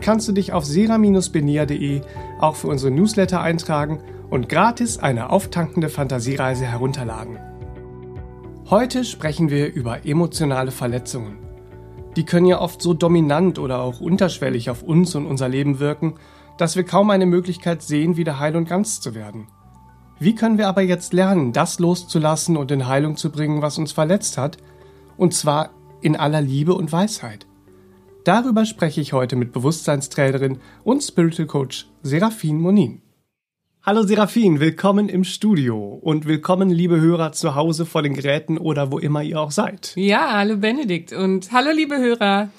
kannst du dich auf sera-benia.de auch für unsere Newsletter eintragen und gratis eine auftankende Fantasiereise herunterladen. Heute sprechen wir über emotionale Verletzungen. Die können ja oft so dominant oder auch unterschwellig auf uns und unser Leben wirken, dass wir kaum eine Möglichkeit sehen, wieder heil und ganz zu werden. Wie können wir aber jetzt lernen, das loszulassen und in Heilung zu bringen, was uns verletzt hat, und zwar in aller Liebe und Weisheit? Darüber spreche ich heute mit Bewusstseinstrainerin und Spiritual Coach Serafin Monin. Hallo Serafin, willkommen im Studio und willkommen liebe Hörer zu Hause vor den Geräten oder wo immer ihr auch seid. Ja, hallo Benedikt und hallo liebe Hörer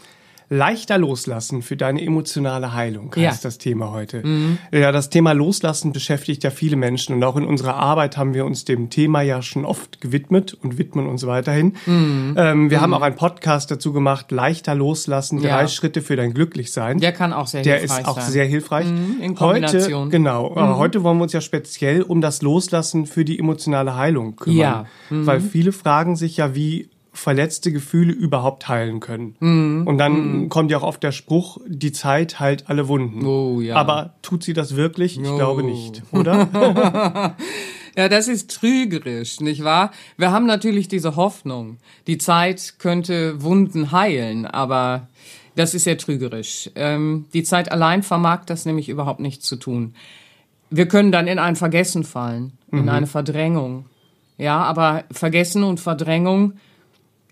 leichter loslassen für deine emotionale Heilung heißt ja. das Thema heute. Mhm. Ja, das Thema Loslassen beschäftigt ja viele Menschen und auch in unserer Arbeit haben wir uns dem Thema ja schon oft gewidmet und widmen uns weiterhin. Mhm. Ähm, wir mhm. haben auch einen Podcast dazu gemacht, leichter loslassen, drei ja. Schritte für dein Glücklichsein. Der kann auch sehr Der hilfreich sein. Der ist auch sehr hilfreich. Mhm. In Kombination. Heute, genau, mhm. heute wollen wir uns ja speziell um das Loslassen für die emotionale Heilung kümmern. Ja. Weil mhm. viele fragen sich ja, wie verletzte Gefühle überhaupt heilen können. Mm, und dann mm. kommt ja auch oft der Spruch, die Zeit heilt alle Wunden. Oh, ja. Aber tut sie das wirklich? Ich oh. glaube nicht, oder? ja, das ist trügerisch, nicht wahr? Wir haben natürlich diese Hoffnung, die Zeit könnte Wunden heilen, aber das ist ja trügerisch. Ähm, die Zeit allein vermag das nämlich überhaupt nicht zu tun. Wir können dann in ein Vergessen fallen, in mhm. eine Verdrängung. Ja, aber Vergessen und Verdrängung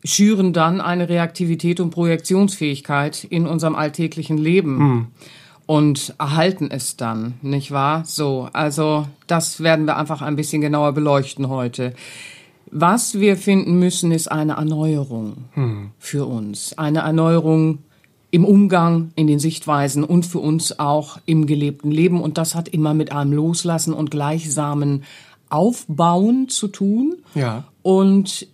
schüren dann eine Reaktivität und Projektionsfähigkeit in unserem alltäglichen Leben. Mhm. Und erhalten es dann, nicht wahr? So, also das werden wir einfach ein bisschen genauer beleuchten heute. Was wir finden müssen, ist eine Erneuerung mhm. für uns. Eine Erneuerung im Umgang, in den Sichtweisen und für uns auch im gelebten Leben. Und das hat immer mit einem Loslassen und gleichsamen Aufbauen zu tun. Ja. Und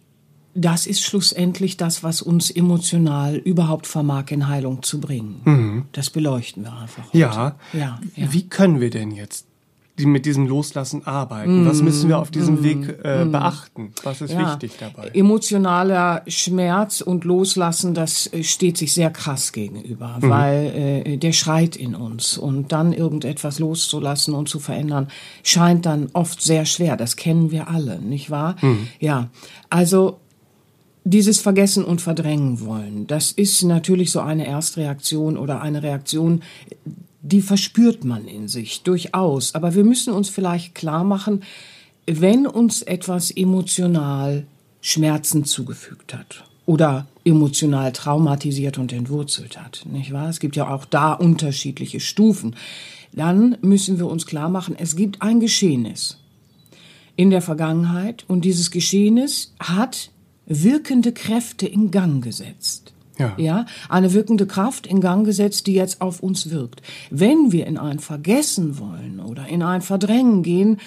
das ist schlussendlich das, was uns emotional überhaupt vermag, in Heilung zu bringen. Mhm. Das beleuchten wir einfach. Heute. Ja. ja. Ja. Wie können wir denn jetzt mit diesem Loslassen arbeiten? Mm, Was müssen wir auf diesem mm, Weg äh, mm. beachten? Was ist ja. wichtig dabei? Emotionaler Schmerz und Loslassen, das äh, steht sich sehr krass gegenüber, mhm. weil äh, der schreit in uns und dann irgendetwas loszulassen und zu verändern, scheint dann oft sehr schwer. Das kennen wir alle, nicht wahr? Mhm. Ja, also dieses Vergessen und Verdrängen wollen, das ist natürlich so eine Erstreaktion oder eine Reaktion, die verspürt man in sich durchaus. Aber wir müssen uns vielleicht klar machen, wenn uns etwas emotional Schmerzen zugefügt hat oder emotional traumatisiert und entwurzelt hat, nicht wahr? Es gibt ja auch da unterschiedliche Stufen. Dann müssen wir uns klar machen, es gibt ein Geschehnis in der Vergangenheit und dieses Geschehnis hat wirkende Kräfte in Gang gesetzt. Ja. ja, eine wirkende Kraft in Gang gesetzt, die jetzt auf uns wirkt. Wenn wir in ein Vergessen wollen oder in ein Verdrängen gehen,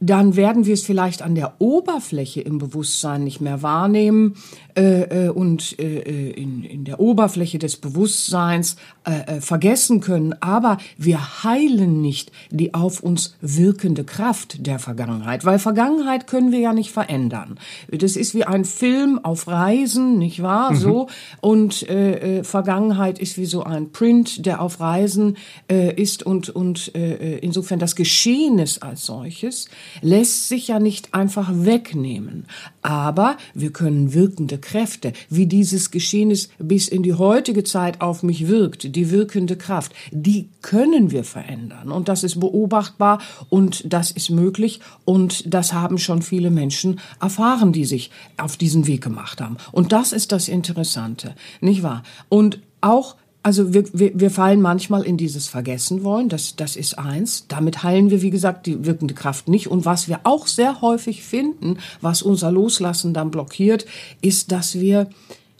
dann werden wir es vielleicht an der Oberfläche im Bewusstsein nicht mehr wahrnehmen äh, äh, und äh, äh, in, in der Oberfläche des Bewusstseins äh, äh, vergessen können. Aber wir heilen nicht die auf uns wirkende Kraft der Vergangenheit, weil Vergangenheit können wir ja nicht verändern. Das ist wie ein Film auf Reisen, nicht wahr? Mhm. So und äh, Vergangenheit ist wie so ein Print, der auf Reisen äh, ist und und äh, insofern das Geschehnis als solches lässt sich ja nicht einfach wegnehmen. Aber wir können wirkende Kräfte, wie dieses Geschehnis bis in die heutige Zeit auf mich wirkt, die wirkende Kraft, die können wir verändern. Und das ist beobachtbar und das ist möglich und das haben schon viele Menschen erfahren, die sich auf diesen Weg gemacht haben. Und das ist das Interessante, nicht wahr? Und auch also wir, wir, wir fallen manchmal in dieses Vergessen wollen, das, das ist eins. Damit heilen wir, wie gesagt, die wirkende Kraft nicht. Und was wir auch sehr häufig finden, was unser Loslassen dann blockiert, ist, dass wir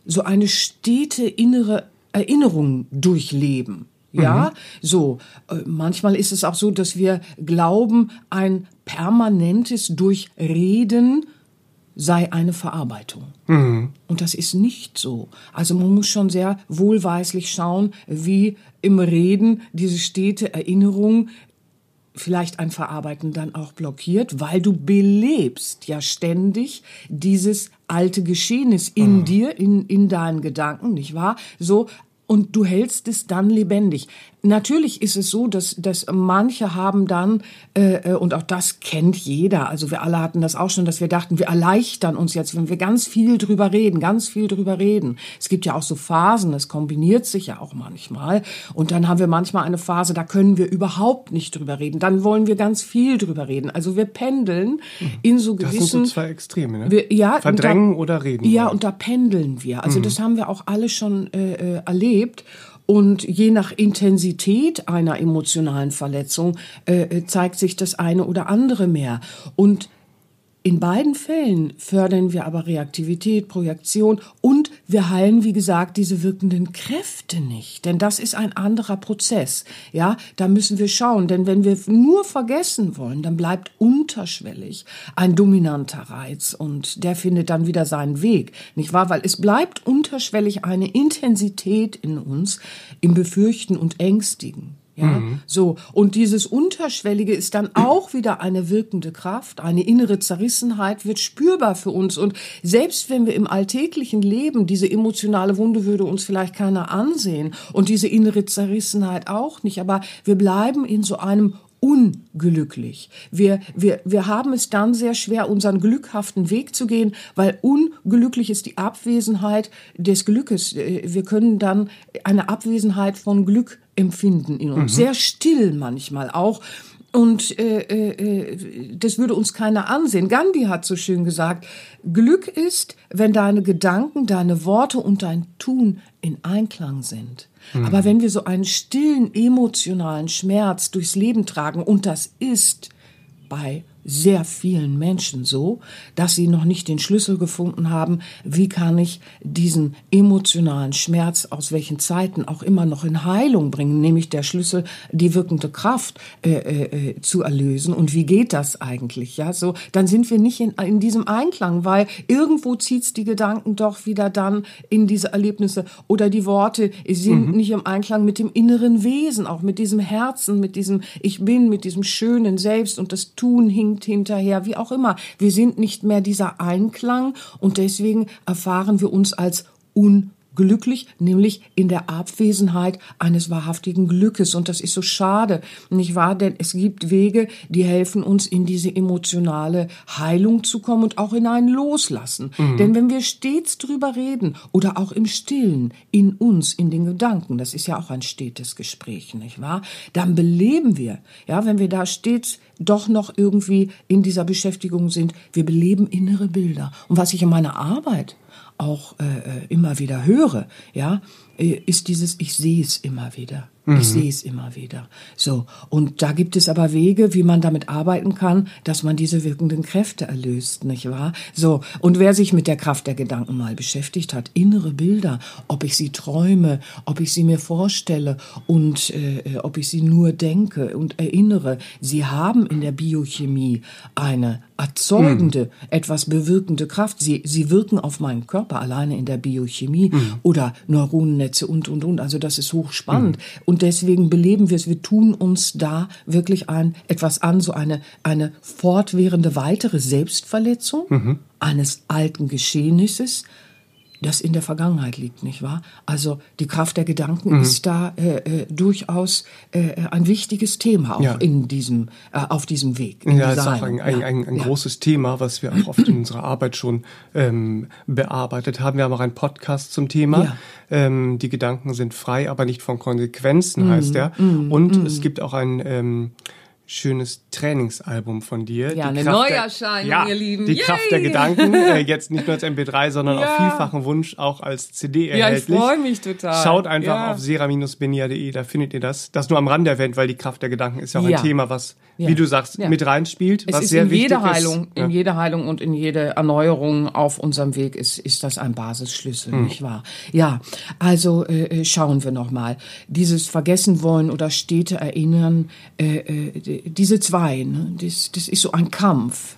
so eine stete innere Erinnerung durchleben. Ja, mhm. so. Äh, manchmal ist es auch so, dass wir glauben, ein permanentes Durchreden sei eine Verarbeitung. Mhm. Und das ist nicht so. Also man muss schon sehr wohlweislich schauen, wie im Reden diese stete Erinnerung vielleicht ein Verarbeiten dann auch blockiert, weil du belebst ja ständig dieses alte Geschehnis in mhm. dir, in, in deinen Gedanken, nicht wahr? So, und du hältst es dann lebendig. Natürlich ist es so, dass, dass manche haben dann, äh, äh, und auch das kennt jeder, also wir alle hatten das auch schon, dass wir dachten, wir erleichtern uns jetzt, wenn wir ganz viel drüber reden, ganz viel drüber reden. Es gibt ja auch so Phasen, es kombiniert sich ja auch manchmal. Und dann haben wir manchmal eine Phase, da können wir überhaupt nicht drüber reden. Dann wollen wir ganz viel drüber reden. Also wir pendeln in so gewissen... Das sind so zwei Extreme, ne? Wir, ja, Verdrängen da, oder reden. Ja, und da pendeln wir. Also mhm. das haben wir auch alle schon äh, äh erlebt. Und je nach Intensität einer emotionalen Verletzung äh, äh, zeigt sich das eine oder andere mehr. Und in beiden Fällen fördern wir aber Reaktivität, Projektion und wir heilen, wie gesagt, diese wirkenden Kräfte nicht. Denn das ist ein anderer Prozess. Ja, da müssen wir schauen. Denn wenn wir nur vergessen wollen, dann bleibt unterschwellig ein dominanter Reiz und der findet dann wieder seinen Weg. Nicht wahr? Weil es bleibt unterschwellig eine Intensität in uns im Befürchten und Ängstigen. Ja, mhm. so. Und dieses Unterschwellige ist dann auch wieder eine wirkende Kraft. Eine innere Zerrissenheit wird spürbar für uns. Und selbst wenn wir im alltäglichen Leben diese emotionale Wunde würde uns vielleicht keiner ansehen und diese innere Zerrissenheit auch nicht. Aber wir bleiben in so einem unglücklich. Wir, wir, wir haben es dann sehr schwer, unseren glückhaften Weg zu gehen, weil unglücklich ist die Abwesenheit des Glückes. Äh, wir können dann eine Abwesenheit von Glück empfinden in uns. Mhm. Sehr still manchmal auch. Und äh, äh, das würde uns keiner ansehen. Gandhi hat so schön gesagt, Glück ist, wenn deine Gedanken, deine Worte und dein Tun in Einklang sind. Mhm. Aber wenn wir so einen stillen emotionalen Schmerz durchs Leben tragen, und das ist bei sehr vielen Menschen so, dass sie noch nicht den Schlüssel gefunden haben, wie kann ich diesen emotionalen Schmerz aus welchen Zeiten auch immer noch in Heilung bringen, nämlich der Schlüssel, die wirkende Kraft äh, äh, äh zu erlösen. Und wie geht das eigentlich? Ja, so dann sind wir nicht in, in diesem Einklang, weil irgendwo zieht's die Gedanken doch wieder dann in diese Erlebnisse oder die Worte sind mhm. nicht im Einklang mit dem inneren Wesen, auch mit diesem Herzen, mit diesem Ich bin, mit diesem schönen Selbst und das Tun hinkt hinkt hinterher, wie auch immer. Wir sind nicht mehr dieser Einklang und deswegen erfahren wir uns als un glücklich, nämlich in der Abwesenheit eines wahrhaftigen Glückes. Und das ist so schade, nicht wahr? Denn es gibt Wege, die helfen uns in diese emotionale Heilung zu kommen und auch in ein Loslassen. Mhm. Denn wenn wir stets drüber reden oder auch im Stillen, in uns, in den Gedanken, das ist ja auch ein stetes Gespräch, nicht wahr? Dann beleben wir, ja, wenn wir da stets doch noch irgendwie in dieser Beschäftigung sind, wir beleben innere Bilder. Und was ich in meiner Arbeit auch äh, äh, immer wieder höre, ja, äh, ist dieses, ich sehe es immer wieder. Mhm. Ich sehe es immer wieder. So. Und da gibt es aber Wege, wie man damit arbeiten kann, dass man diese wirkenden Kräfte erlöst, nicht wahr? So. Und wer sich mit der Kraft der Gedanken mal beschäftigt hat, innere Bilder, ob ich sie träume, ob ich sie mir vorstelle und äh, äh ob ich sie nur denke und erinnere, sie haben in der Biochemie eine erzeugende, mhm. etwas bewirkende Kraft. Sie, sie wirken auf meinen Körper alleine in der Biochemie mhm. oder Neuronennetze und, und, und. Also das ist hochspannend. Mhm. Und deswegen beleben wir es. Wir tun uns da wirklich ein, etwas an, so eine, eine fortwährende weitere Selbstverletzung mhm. eines alten Geschehnisses, das in der Vergangenheit liegt, nicht wahr? Also die Kraft der Gedanken mhm. ist da äh, äh, durchaus äh, ein wichtiges Thema auch ja. in diesem äh, auf diesem Weg. Ja, es ist auch ein, ein, ein, ein ja. großes Thema, was wir auch oft in unserer Arbeit schon ähm, bearbeitet haben. Wir haben auch einen Podcast zum Thema. Ja. Ähm, die Gedanken sind frei, aber nicht von Konsequenzen, mhm. heißt er. Mhm. Und mhm. es gibt auch ein ähm, schönes Trainingsalbum von dir. Ja, die eine Kraft Neuerscheinung, der, ja, ihr Lieben. Die Yay! Kraft der Gedanken, äh, jetzt nicht nur als MP3, sondern ja. auf vielfachen Wunsch auch als CD erhältlich. Ja, ich freue mich total. Schaut einfach ja. auf sera-benia.de, da findet ihr das. Das nur am Rande erwähnt, weil die Kraft der Gedanken ist ja auch ja. ein Thema, was, wie du sagst, mit reinspielt, es was ist sehr in wichtig jede Heilung, ist. In jede Heilung und in jede Erneuerung auf unserem Weg ist, ist das ein Basisschlüssel, hm. nicht wahr? Ja, also äh, äh schauen wir nochmal. Dieses Vergessen wollen oder Städte erinnern, äh, äh, diese zwei Ne? Das, das ist so ein Kampf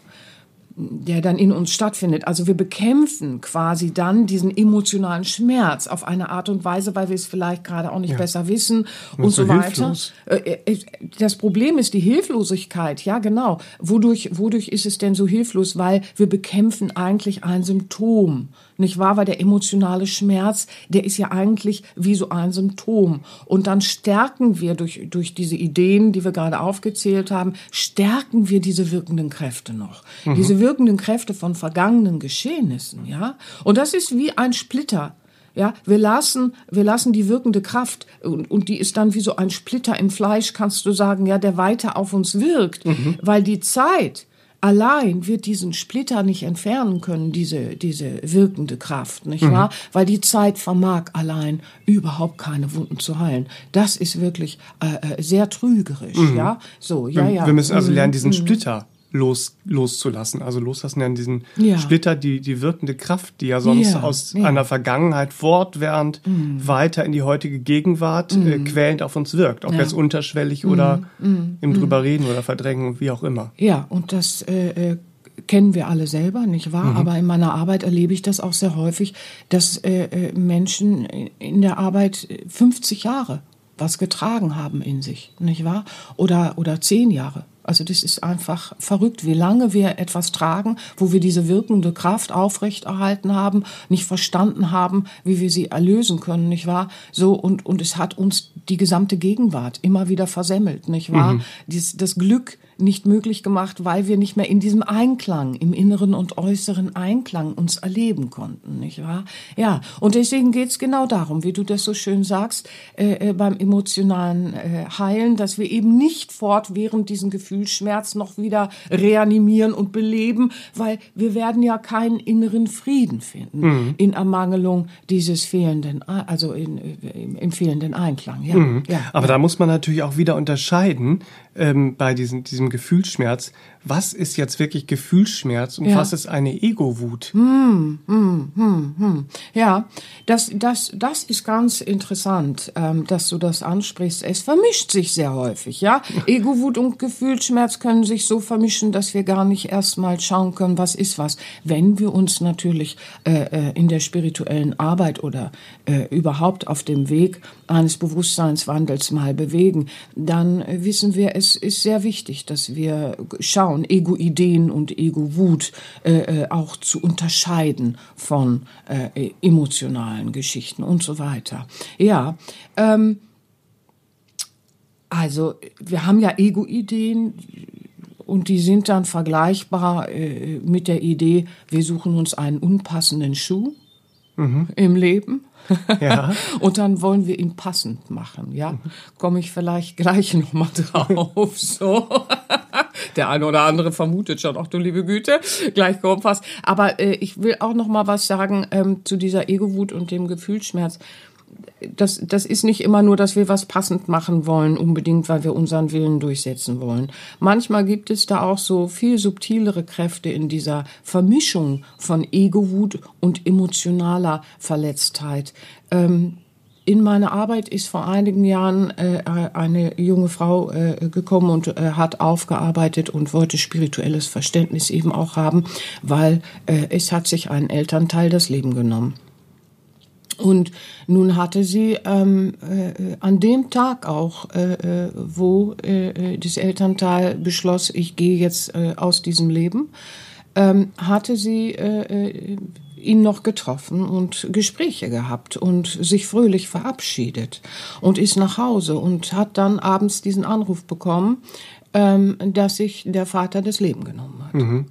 der dann in uns stattfindet. Also wir bekämpfen quasi dann diesen emotionalen Schmerz auf eine Art und Weise, weil wir es vielleicht gerade auch nicht ja. besser wissen und, und so, so weiter. Äh, äh, das Problem ist die Hilflosigkeit, ja genau. Wodurch, wodurch ist es denn so hilflos? Weil wir bekämpfen eigentlich ein Symptom nicht wahr? Weil der emotionale Schmerz, der ist ja eigentlich wie so ein Symptom. Und dann stärken wir durch, durch diese Ideen, die wir gerade aufgezählt haben, stärken wir diese wirkenden Kräfte noch. Mhm. Diese wirkenden Kräfte von vergangenen Geschehnissen, ja? Und das ist wie ein Splitter. Ja, wir lassen, wir lassen die wirkende Kraft und, und die ist dann wie so ein Splitter im Fleisch, kannst du sagen, ja, der weiter auf uns wirkt, mhm. weil die Zeit, allein wird diesen Splitter nicht entfernen können, diese, diese wirkende Kraft, nicht mhm. wahr? Weil die Zeit vermag allein überhaupt keine Wunden zu heilen. Das ist wirklich äh, äh sehr trügerisch, mhm. ja? So, ja, wir, ja. Wir müssen also lernen, diesen mhm. Splitter los, loszulassen. Also loslassen an diesen ja. Splitter, die, die wirkende Kraft, die ja sonst ja, aus ja. einer Vergangenheit fortwährend mm. weiter in die heutige Gegenwart mm. äh, mhm. quälend auf uns wirkt. Ob jetzt unterschwellig mm. oder mhm. im drüber reden oder verdrängen, wie auch immer. Ja, und das äh, äh, kennen wir alle selber, nicht wahr? Mhm. Aber in meiner Arbeit erlebe ich das auch sehr häufig, dass äh, äh Menschen in der Arbeit 50 Jahre was getragen haben in sich, nicht wahr? Oder, oder zehn Jahre. Also das ist einfach verrückt, wie lange wir etwas tragen, wo wir diese wirkende Kraft aufrechterhalten haben, nicht verstanden haben, wie wir sie erlösen können, nicht wahr? So und und es hat uns die gesamte Gegenwart immer wieder versemmelt, nicht wahr? Mhm. Dies, das Glück nicht möglich gemacht, weil wir nicht mehr in diesem Einklang, im inneren und äußeren Einklang uns erleben konnten, nicht wahr? Ja, und deswegen geht's genau darum, wie du das so schön sagst, äh, äh, beim emotionalen äh, Heilen, dass wir eben nicht fortwährend diesen Gefühlsschmerz noch wieder reanimieren und beleben, weil wir werden ja keinen inneren Frieden finden mhm. in Ermangelung dieses fehlenden, also in, im, im fehlenden Einklang. Ja, mhm. ja Aber da muss man natürlich auch wieder unterscheiden ähm, bei diesem, diesem Gefühlsschmerz. Was ist jetzt wirklich Gefühlsschmerz und ja. was ist eine Ego-Wut? Hm, hm, hm, hm. Ja, das, das, das ist ganz interessant, ähm, dass du das ansprichst. Es vermischt sich sehr häufig, ja. Ego-Wut und Gefühlsschmerz können sich so vermischen, dass wir gar nicht erstmal schauen können, was ist was. Wenn wir uns natürlich äh, äh in der spirituellen Arbeit oder äh, überhaupt auf dem Weg eines Bewusstseinswandels mal bewegen, dann äh, wissen wir, es ist sehr wichtig, dass wir schauen, Ego-Ideen und Ego-Wut äh, äh, auch zu unterscheiden von äh, emotionalen Geschichten und so weiter. Ja, ähm, also wir haben ja Ego-Ideen und die sind dann vergleichbar äh, mit der Idee, wir suchen uns einen unpassenden Schuh mhm. im Leben ja. Und dann wollen wir ihn passend machen, ja. Komme ich vielleicht gleich nochmal drauf, so. Der eine oder andere vermutet schon, ach du liebe Güte, gleich kommt was. Aber äh, ich will auch noch mal was sagen ähm, zu dieser Ego-Wut und dem Gefühlsschmerz das, das ist nicht immer nur, dass wir was passend machen wollen, unbedingt, weil wir unseren Willen durchsetzen wollen. Manchmal gibt es da auch so viel subtilere Kräfte in dieser Vermischung von Ego-Wut und emotionaler Verletztheit. Ähm, in meine Arbeit ist vor einigen Jahren äh, eine junge Frau äh, gekommen und äh, hat aufgearbeitet und wollte spirituelles Verständnis eben auch haben, weil äh, es hat sich ein Elternteil das Leben genommen. Und nun hatte sie ähm, äh, an dem Tag auch, äh, äh, wo äh, das Elternteil beschloss, ich gehe jetzt äh, aus diesem Leben, ähm, hatte sie äh, äh ihn noch getroffen und Gespräche gehabt und sich fröhlich verabschiedet und ist nach Hause und hat dann abends diesen Anruf bekommen, ähm, dass sich der Vater das Leben genommen hat. Mhm.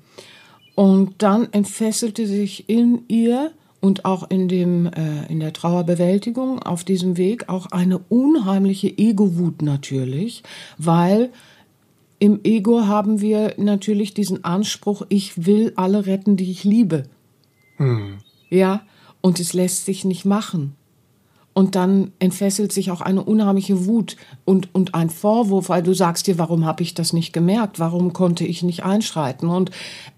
Und dann entfesselte sich in ihr und auch in dem äh, in der Trauerbewältigung auf diesem Weg auch eine unheimliche Ego-Wut natürlich, weil im Ego haben wir natürlich diesen Anspruch, ich will alle retten, die ich liebe. Hm. Ja, und es lässt sich nicht machen. Und dann entfesselt sich auch eine unheimliche Wut und, und ein Vorwurf, weil du sagst dir, warum habe ich das nicht gemerkt? Warum konnte ich nicht einschreiten? Und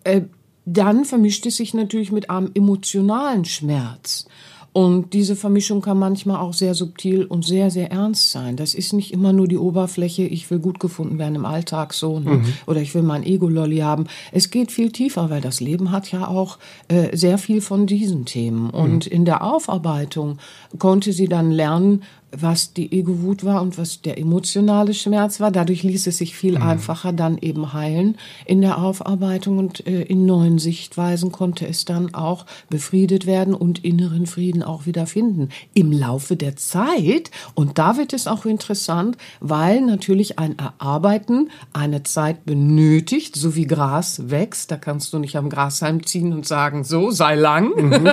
äh, dann vermischt es sich natürlich mit einem emotionalen Schmerz. Und diese Vermischung kann manchmal auch sehr subtil und sehr, sehr ernst sein. Das ist nicht immer nur die Oberfläche, ich will gut gefunden werden im Alltag so, ne? Mhm. oder ich will mein Ego-Lolli haben. Es geht viel tiefer, weil das Leben hat ja auch äh, sehr viel von diesen Themen. Und mhm. in der Aufarbeitung konnte sie dann lernen, was die Ego-Wut war und was der emotionale Schmerz war. Dadurch ließ es sich viel mhm. einfacher dann eben heilen in der Aufarbeitung und äh, in neuen Sichtweisen konnte es dann auch befriedet werden und inneren Frieden auch wieder finden. Im Laufe der Zeit, und da wird es auch interessant, weil natürlich ein Erarbeiten eine Zeit benötigt, so wie Gras wächst, da kannst du nicht am Grashalm ziehen und sagen, so, sei lang, mhm.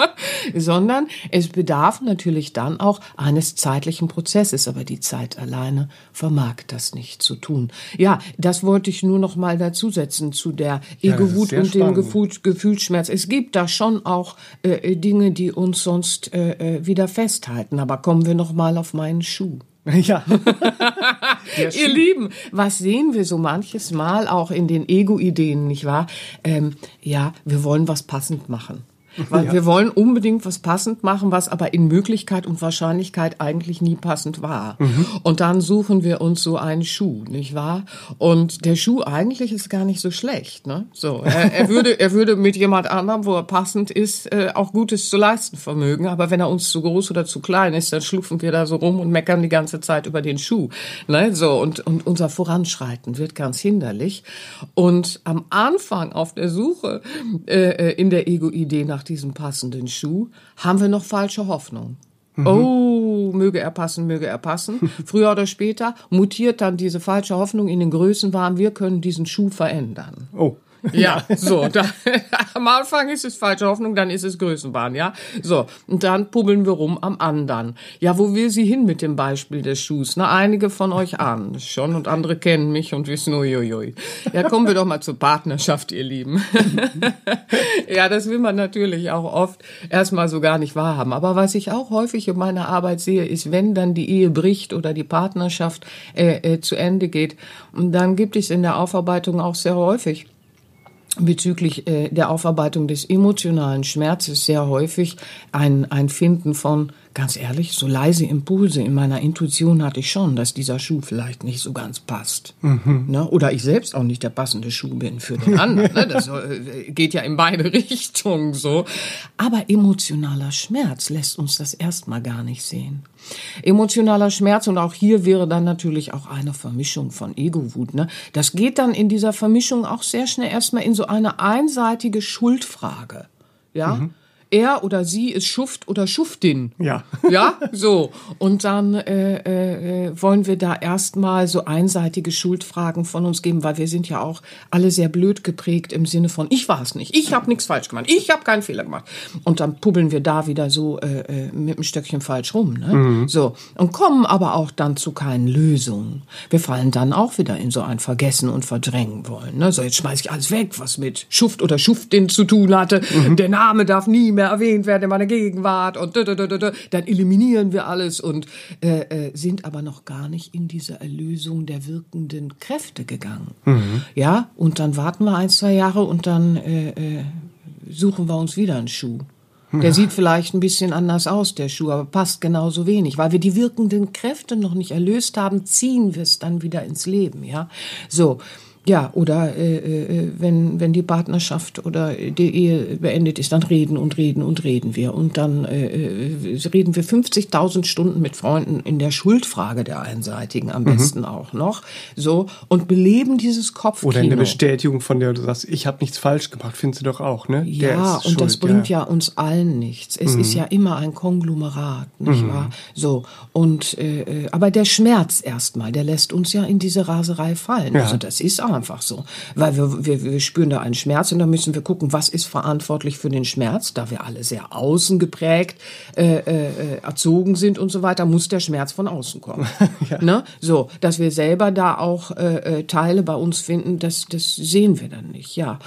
sondern es bedarf natürlich dann auch eines zeitlichen Prozesses, aber die Zeit alleine vermag das nicht zu tun. Ja, das wollte ich nur noch mal dazusetzen zu der Ego-Wut ja, und dem Gefühl, Gefühlsschmerz. Es gibt da schon auch äh, Dinge, die uns sonst äh, äh wieder festhalten. Aber kommen wir noch mal auf meinen Schuh. Ja. Ihr Lieben, was sehen wir so manches Mal auch in den Ego-Ideen, nicht wahr? Ähm, ja, wir wollen was passend machen. Weil ja. wir wollen unbedingt was passend machen, was aber in Möglichkeit und Wahrscheinlichkeit eigentlich nie passend war. Mhm. Und dann suchen wir uns so einen Schuh, nicht wahr? Und der Schuh eigentlich ist gar nicht so schlecht, ne? So, er, er würde, er würde mit jemand anderem, wo er passend ist, äh, auch Gutes zu leisten vermögen. Aber wenn er uns zu groß oder zu klein ist, dann schlufen wir da so rum und meckern die ganze Zeit über den Schuh, ne? So und und unser Voranschreiten wird ganz hinderlich. Und am Anfang auf der Suche äh, äh in der Ego-Idee nach diesem passenden Schuh, haben wir noch falsche Hoffnung. Mhm. Oh, möge er passen, möge er passen. Früher oder später mutiert dann diese falsche Hoffnung in den Größenwahn, wir können diesen Schuh verändern. Oh. Ja, so, da, am Anfang ist es falsche Hoffnung, dann ist es Größenwahn, ja. So, und dann pubbeln wir rum am anderen. Ja, wo will sie hin mit dem Beispiel des Schuhs? Na, einige von euch ahnen schon und andere kennen mich und wissen, uiuiui. Ja, kommen wir doch mal zur Partnerschaft, ihr Lieben. ja, das will man natürlich auch oft erstmal so gar nicht wahrhaben. Aber was ich auch häufig in meiner Arbeit sehe, ist, wenn dann die Ehe bricht oder die Partnerschaft äh, äh, zu Ende geht, dann gibt es in der Aufarbeitung auch sehr häufig bezüglich äh, der Aufarbeitung des emotionalen Schmerzes sehr häufig ein, ein Finden von, ganz ehrlich, so leise Impulse in meiner Intuition hatte ich schon, dass dieser Schuh vielleicht nicht so ganz passt. Mhm. Ne? Oder ich selbst auch nicht der passende Schuh bin für den anderen. ne? Das äh, geht ja in beide Richtungen so. Aber emotionaler Schmerz lässt uns das erstmal gar nicht sehen. Emotionaler Schmerz und auch hier wäre dann natürlich auch eine Vermischung von Ego-Wut. Ne? Das geht dann in dieser Vermischung auch sehr schnell erstmal in so eine einseitige Schuldfrage. Ja, mhm er oder sie ist Schuft oder Schuftin. Ja. Ja, so. Und dann äh, äh, wollen wir da erstmal so einseitige Schuldfragen von uns geben, weil wir sind ja auch alle sehr blöd geprägt im Sinne von, ich war es nicht, ich habe nichts falsch gemacht, ich habe keinen Fehler gemacht. Und dann pubbeln wir da wieder so äh, äh, mit dem Stöckchen falsch rum. Ne? Mhm. So. Und kommen aber auch dann zu keinen Lösungen. Wir fallen dann auch wieder in so ein Vergessen und Verdrängen wollen. Ne? So, jetzt schmeiß ich alles weg, was mit Schuft oder Schuftin zu tun hatte. Mhm. Der Name darf nie mehr erwähnt werden in meiner Gegenwart und dann eliminieren wir alles und äh, äh, sind aber noch gar nicht in diese Erlösung der wirkenden Kräfte gegangen. Mhm. Ja, und dann warten wir ein, zwei Jahre und dann äh, äh, suchen wir uns wieder einen Schuh. Der ja. sieht vielleicht ein bisschen anders aus, der Schuh, aber passt genauso wenig. Weil wir die wirkenden Kräfte noch nicht erlöst haben, ziehen wir es dann wieder ins Leben, ja. So. Ja, oder äh, äh, wenn, wenn die Partnerschaft oder die Ehe beendet ist, dann reden und reden und reden wir. Und dann äh, äh reden wir 50.000 Stunden mit Freunden in der Schuldfrage der Einseitigen am mhm. besten auch noch. So und beleben dieses Kopfkino. Oder eine Bestätigung, von der du sagst, ich habe nichts falsch gemacht, findest du doch auch, ne? Ja, und schuld, das bringt ja. ja. uns allen nichts. Es mhm. ist ja immer ein Konglomerat, nicht mhm. wahr? So und äh, äh aber der Schmerz erstmal, der lässt uns ja in diese Raserei fallen. Ja. Also das ist auch einfach so. Weil wir, wir, wir spüren da einen Schmerz und dann müssen wir gucken, was ist verantwortlich für den Schmerz. Da wir alle sehr außen geprägt äh, äh, erzogen sind und so weiter, muss der Schmerz von außen kommen. ja. ne? So, dass wir selber da auch äh, äh, Teile bei uns finden, das, das sehen wir dann nicht. Ja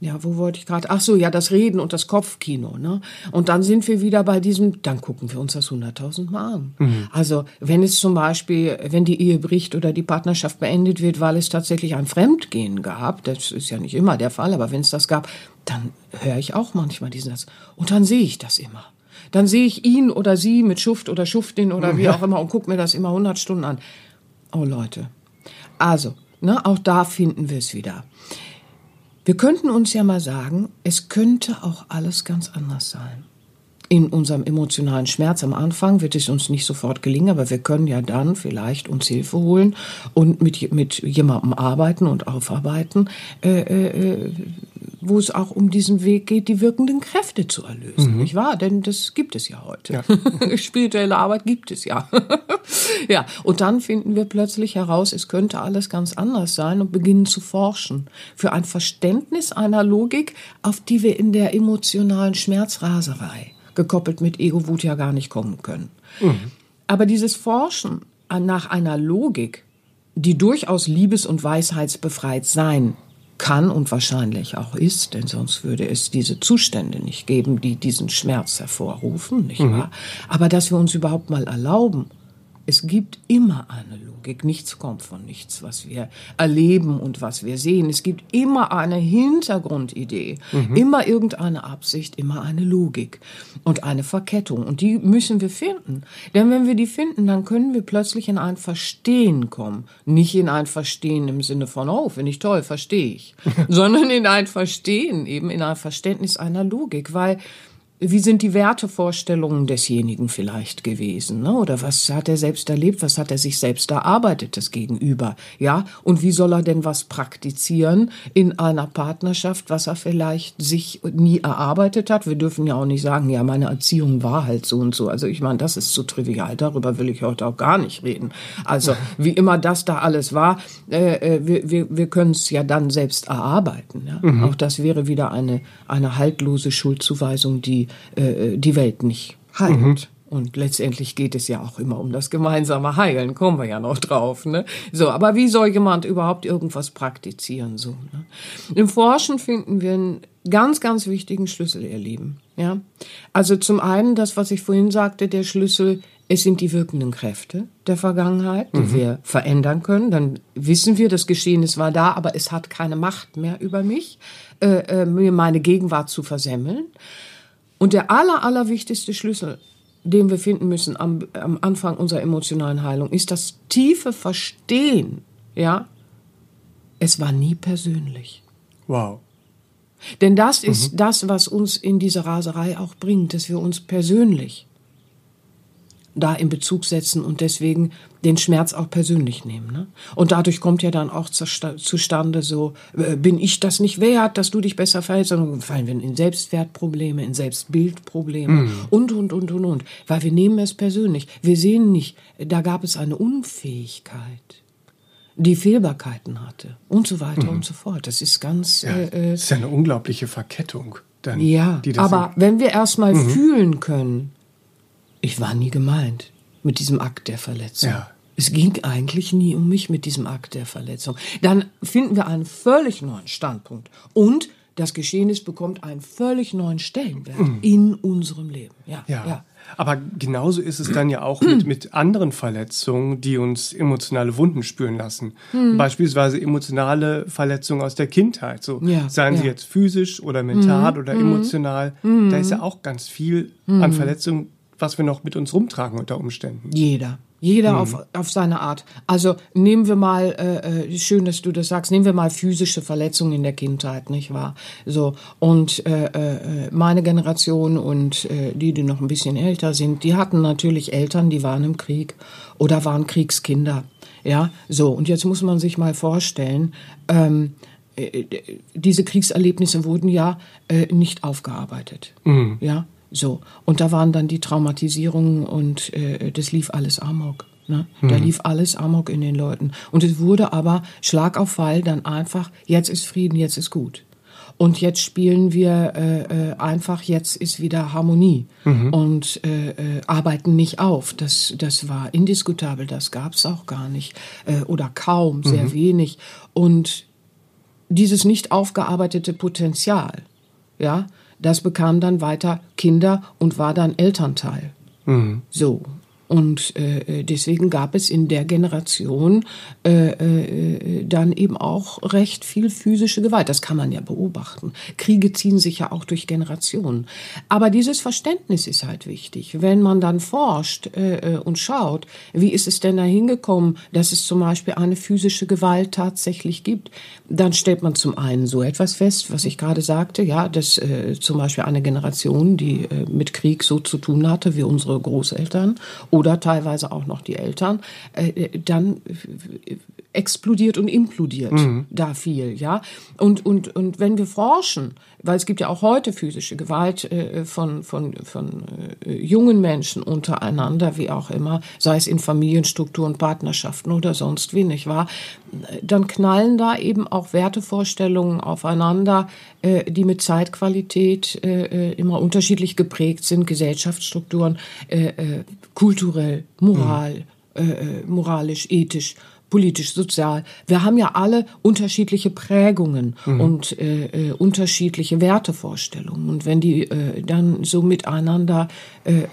ja, wo wollte ich gerade? Ach so, ja, das Reden und das Kopfkino, ne? Und dann sind wir wieder bei diesem, dann gucken wir uns das hunderttausend Mal an. Mhm. Also, wenn es zum Beispiel, wenn die Ehe bricht oder die Partnerschaft beendet wird, weil es tatsächlich ein Fremdgehen gab, das ist ja nicht immer der Fall, aber wenn es das gab, dann höre ich auch manchmal diesen Satz. Und dann sehe ich das immer. Dann sehe ich ihn oder sie mit Schuft oder Schuftin oder wie auch immer und gucke mir das immer hundert Stunden an. Oh Leute. Also, ne, auch da finden wir es wieder. Wir könnten uns ja mal sagen, es könnte auch alles ganz anders sein. In unserem emotionalen Schmerz am Anfang wird es uns nicht sofort gelingen, aber wir können ja dann vielleicht uns Hilfe holen und mit, mit jemandem arbeiten und aufarbeiten, äh, äh, wo es auch um diesen Weg geht, die wirkenden Kräfte zu erlösen, mhm. nicht wahr? Denn das gibt es ja heute. Ja. Spirituelle Arbeit gibt es ja. ja, und dann finden wir plötzlich heraus, es könnte alles ganz anders sein und beginnen zu forschen für ein Verständnis einer Logik, auf die wir in der emotionalen Schmerzraserei gekoppelt mit Ego-Wut ja gar nicht kommen können. Mhm. Aber dieses Forschen nach einer Logik, die durchaus liebes- und weisheitsbefreit sein kann und wahrscheinlich auch ist, denn sonst würde es diese Zustände nicht geben, die diesen Schmerz hervorrufen, nicht mhm. wahr? Aber dass wir uns überhaupt mal erlauben, es gibt immer eine Logik. Nichts kommt von nichts, was wir erleben und was wir sehen. Es gibt immer eine Hintergrundidee, mhm. immer irgendeine Absicht, immer eine Logik und eine Verkettung. Und die müssen wir finden. Denn wenn wir die finden, dann können wir plötzlich in ein Verstehen kommen. Nicht in ein Verstehen im Sinne von, oh, finde ich toll, verstehe ich. sondern in ein Verstehen, eben in ein Verständnis einer Logik. Weil wie sind die Wertevorstellungen desjenigen vielleicht gewesen? Ne? Oder was hat er selbst erlebt? Was hat er sich selbst erarbeitet, das Gegenüber? Ja? Und wie soll er denn was praktizieren in einer Partnerschaft, was er vielleicht sich nie erarbeitet hat? Wir dürfen ja auch nicht sagen, ja, meine Erziehung war halt so und so. Also ich meine, das ist zu trivial. Darüber will ich heute auch gar nicht reden. Also wie immer das da alles war, äh, äh wir, wir, wir können es ja dann selbst erarbeiten. Ja? Mhm. Auch das wäre wieder eine, eine haltlose Schuldzuweisung, die äh, die Welt nicht heilt. Mhm. Und letztendlich geht es ja auch immer um das gemeinsame Heilen, kommen wir ja noch drauf. Ne? So, aber wie soll jemand überhaupt irgendwas praktizieren? So, ne? Im Forschen finden wir einen ganz, ganz wichtigen Schlüssel, ihr Lieben. Ja? Also zum einen das, was ich vorhin sagte, der Schlüssel, es sind die wirkenden Kräfte der Vergangenheit, die mhm. wir verändern können. Dann wissen wir, das Geschehen ist war da, aber es hat keine Macht mehr über mich, äh, äh, mir meine Gegenwart zu versemmeln. Und der aller, aller wichtigste Schlüssel, den wir finden müssen am, am Anfang unserer emotionalen Heilung, ist das tiefe Verstehen, ja, es war nie persönlich. Wow. Denn das ist mhm. das, was uns in diese Raserei auch bringt, dass wir uns persönlich da in Bezug setzen und deswegen den Schmerz auch persönlich nehmen. Ne? Und dadurch kommt ja dann auch zustande so, äh, bin ich das nicht wert, dass du dich besser verhältst, sondern fallen wir in Selbstwertprobleme, in Selbstbildprobleme mhm. und, und, und, und, und. Weil wir nehmen es persönlich. Wir sehen nicht, da gab es eine Unfähigkeit die Fehlbarkeiten hatte und so weiter mhm. und so fort. Das ist ganz. Ja, äh, das ist ja eine unglaubliche Verkettung. Dann, ja, aber wenn wir erstmal mhm. fühlen können, ich war nie gemeint mit diesem Akt der Verletzung. Ja. Es ging eigentlich nie um mich mit diesem Akt der Verletzung. Dann finden wir einen völlig neuen Standpunkt. Und das Geschehnis bekommt einen völlig neuen Stellenwert mhm. in unserem Leben. Ja, ja. ja. Aber genauso ist es dann ja auch mit, mit anderen Verletzungen, die uns emotionale Wunden spüren lassen. Mhm. Beispielsweise emotionale Verletzungen aus der Kindheit. So, ja, seien sie jetzt physisch oder mental mhm. oder emotional. Da ist ja auch ganz viel an. Verletzungen was wir noch mit uns rumtragen unter Umständen. Jeder. Jeder mhm. auf, auf seine Art. Also nehmen wir mal, äh, äh, schön, dass du das sagst, nehmen wir mal physische Verletzungen in der Kindheit, nicht wahr? So und äh, äh, meine Generation und äh, die, die noch ein bisschen älter sind, die hatten natürlich Eltern, die waren im Krieg oder waren Kriegskinder. Ja, so und jetzt muss man sich mal vorstellen. Ähm, äh, diese Kriegserlebnisse wurden ja äh, nicht aufgearbeitet. Mhm. Ja, so. Und da waren dann die Traumatisierungen und äh, das lief alles amok. Ne? Mhm. Da lief alles amok in den Leuten. Und es wurde aber Schlag auf Fall dann einfach, jetzt ist Frieden, jetzt ist gut. Und jetzt spielen wir äh, äh, einfach, jetzt ist wieder Harmonie mhm. und äh, äh, arbeiten nicht auf. Das, das war indiskutabel, das gab es auch gar nicht äh, oder kaum, sehr mhm. wenig. Und dieses nicht aufgearbeitete Potenzial, ja, das bekam dann weiter Kinder und war dann Elternteil. Mhm. So. Und äh, deswegen gab es in der Generation äh, äh, dann eben auch recht viel physische Gewalt. Das kann man ja beobachten. Kriege ziehen sich ja auch durch Generationen. Aber dieses Verständnis ist halt wichtig. Wenn man dann forscht äh, äh und schaut, wie ist es denn da hingekommen, dass es zum Beispiel eine physische Gewalt tatsächlich gibt, dann stellt man zum einen so etwas fest, was ich gerade sagte, ja, dass äh, zum Beispiel eine Generation, die äh, mit Krieg so zu tun hatte wie unsere Großeltern oder teilweise auch noch die Eltern, äh, dann explodiert und implodiert mhm. da viel, ja. Und, und, und wenn wir forschen, weil es gibt ja auch heute physische Gewalt äh, von, von, von äh, jungen Menschen untereinander, wie auch immer, sei es in Familienstrukturen, Partnerschaften oder sonst wie, nicht wahr? Dann knallen da eben auch Wertevorstellungen aufeinander, äh, die mit Zeitqualität äh, äh immer unterschiedlich geprägt sind, Gesellschaftsstrukturen, äh, kulturell, moral, mhm. äh, äh moralisch, ethisch politisch, sozial. Wir haben ja alle unterschiedliche Prägungen mhm. und äh, äh, unterschiedliche Wertevorstellungen. Und wenn die äh, dann so miteinander äh, äh,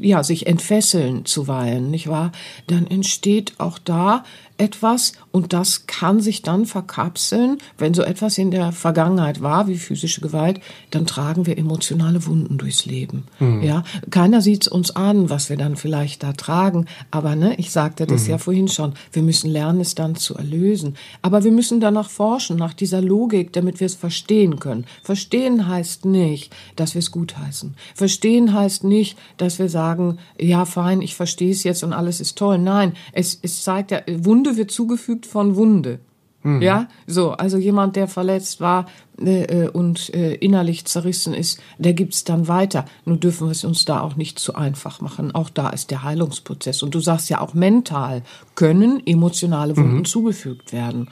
ja sich entfesseln zuweilen, nicht wahr? Dann entsteht auch da etwas und das kann sich dann verkapseln. Wenn so etwas in der Vergangenheit war, wie physische Gewalt, dann tragen wir emotionale Wunden durchs Leben. Mhm. Ja, keiner sieht es uns an, was wir dann vielleicht da tragen. Aber ne, ich sagte das mhm. ja vorhin schon. Wir müssen lernen, es dann zu erlösen. Aber wir müssen danach forschen, nach dieser Logik, damit wir es verstehen können. Verstehen heißt nicht, dass wir es gutheißen. Verstehen heißt nicht, dass wir sagen, ja, fein, ich verstehe es jetzt und alles ist toll. Nein, es, es zeigt ja, Wunde Wunde wird zugefügt von Wunde. Mhm. Ja, so, also jemand, der verletzt war äh, äh, und äh, innerlich zerrissen ist, der gibt's dann weiter. Nur dürfen wir es uns da auch nicht zu einfach machen. Auch da ist der Heilungsprozess. Und du sagst ja auch mental können emotionale Wunden mhm. zugefügt werden.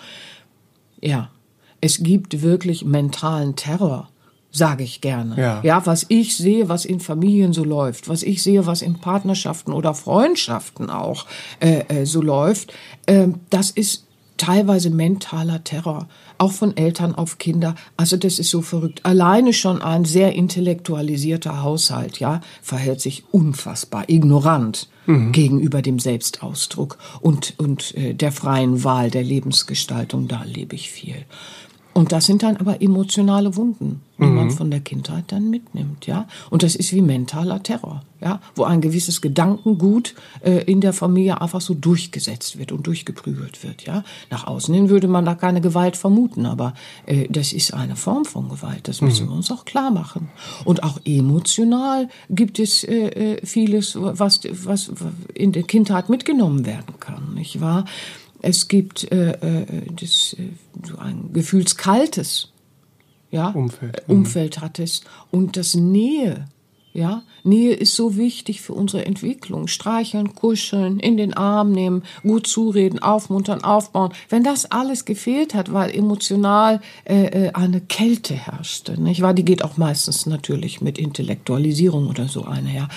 Ja, es gibt wirklich mentalen Terror sage ich gerne. Ja. ja, was ich sehe, was in Familien so läuft, was ich sehe, was in Partnerschaften oder Freundschaften auch äh, äh, so läuft, äh, das ist teilweise mentaler Terror, auch von Eltern auf Kinder. Also das ist so verrückt. Alleine schon ein sehr intellektualisierter Haushalt, ja, verhält sich unfassbar ignorant mhm. gegenüber dem Selbstausdruck und und äh, der freien Wahl der Lebensgestaltung. Da lebe ich viel. Und das sind dann aber emotionale Wunden, die mhm. man von der Kindheit dann mitnimmt, ja. Und das ist wie mentaler Terror, ja, wo ein gewisses Gedankengut äh, in der Familie einfach so durchgesetzt wird und durchgeprügelt wird, ja. Nach außen hin würde man da keine Gewalt vermuten, aber äh, das ist eine Form von Gewalt. Das müssen mhm. wir uns auch klar machen. Und auch emotional gibt es äh, äh vieles, was was in der Kindheit mitgenommen werden kann, nicht wahr? Es gibt äh, äh, das, äh, so ein gefühlskaltes ja, Umfeld, mhm. Umfeld hat es und das Nähe ja, Nähe ist so wichtig für unsere Entwicklung. Streicheln, kuscheln, in den Arm nehmen, gut zureden, aufmuntern, aufbauen. Wenn das alles gefehlt hat, weil emotional äh, äh, eine Kälte herrschte, nicht wahr? Die geht auch meistens natürlich mit Intellektualisierung oder so einher,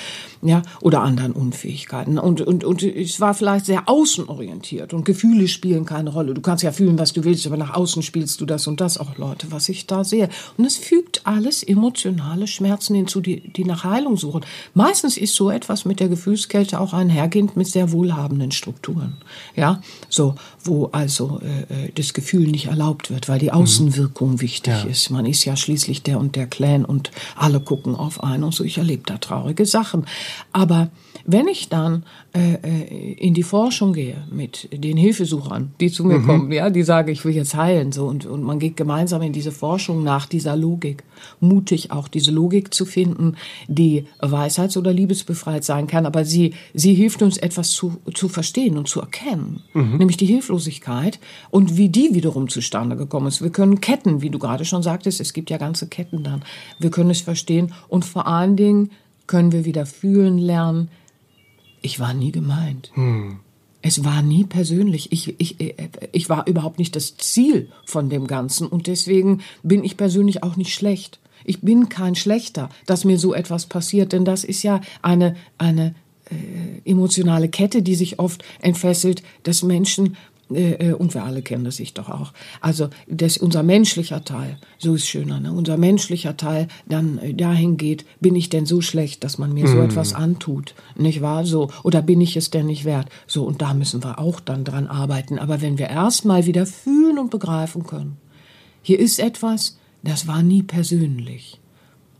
ja, oder anderen Unfähigkeiten. Und und und es war vielleicht sehr außenorientiert und Gefühle spielen keine Rolle. Du kannst ja fühlen, was du willst, aber nach außen spielst du das und das auch, Leute, was ich da sehe. Und es fügt alles emotionale Schmerzen hinzu, die die nach Heilung suchen. Meistens ist so etwas mit der Gefühlskälte auch einhergehend mit sehr wohlhabenden Strukturen. Ja, so, wo also äh, äh das Gefühl nicht erlaubt wird, weil die Außenwirkung mhm. wichtig ja. ist. Man ist ja schließlich der und der Clan und alle gucken auf einen und so. Ich erlebe da traurige Sachen. Aber wenn ich dann äh, äh, in die Forschung gehe mit den Hilfesuchern, die zu mir mhm. kommen, ja, die sagen, ich will jetzt heilen, so und, und man geht gemeinsam in diese Forschung nach dieser Logik, mutig auch diese Logik zu finden, die weisheits- oder liebesbefreit sein kann, aber sie sie hilft uns etwas zu zu verstehen und zu erkennen, mhm. nämlich die Hilflosigkeit und wie die wiederum zustande gekommen ist. Wir können Ketten, wie du gerade schon sagtest, es gibt ja ganze Ketten dann. Wir können es verstehen und vor allen Dingen können wir wieder fühlen lernen, ich war nie gemeint. Hm. Es war nie persönlich. Ich, ich, ich war überhaupt nicht das Ziel von dem Ganzen und deswegen bin ich persönlich auch nicht schlecht. Ich bin kein Schlechter, dass mir so etwas passiert, denn das ist ja eine, eine äh, emotionale Kette, die sich oft entfesselt, dass Menschen äh, äh, und wir alle kennen das sich doch auch. Also das, unser menschlicher Teil, so ist schöner, ne? unser menschlicher Teil dann äh, dahin geht, bin ich denn so schlecht, dass man mir so mm. etwas antut, nicht wahr? So, oder bin ich es denn nicht wert? So, und da müssen wir auch dann dran arbeiten. Aber wenn wir erstmal wieder fühlen und begreifen können, hier ist etwas, das war nie persönlich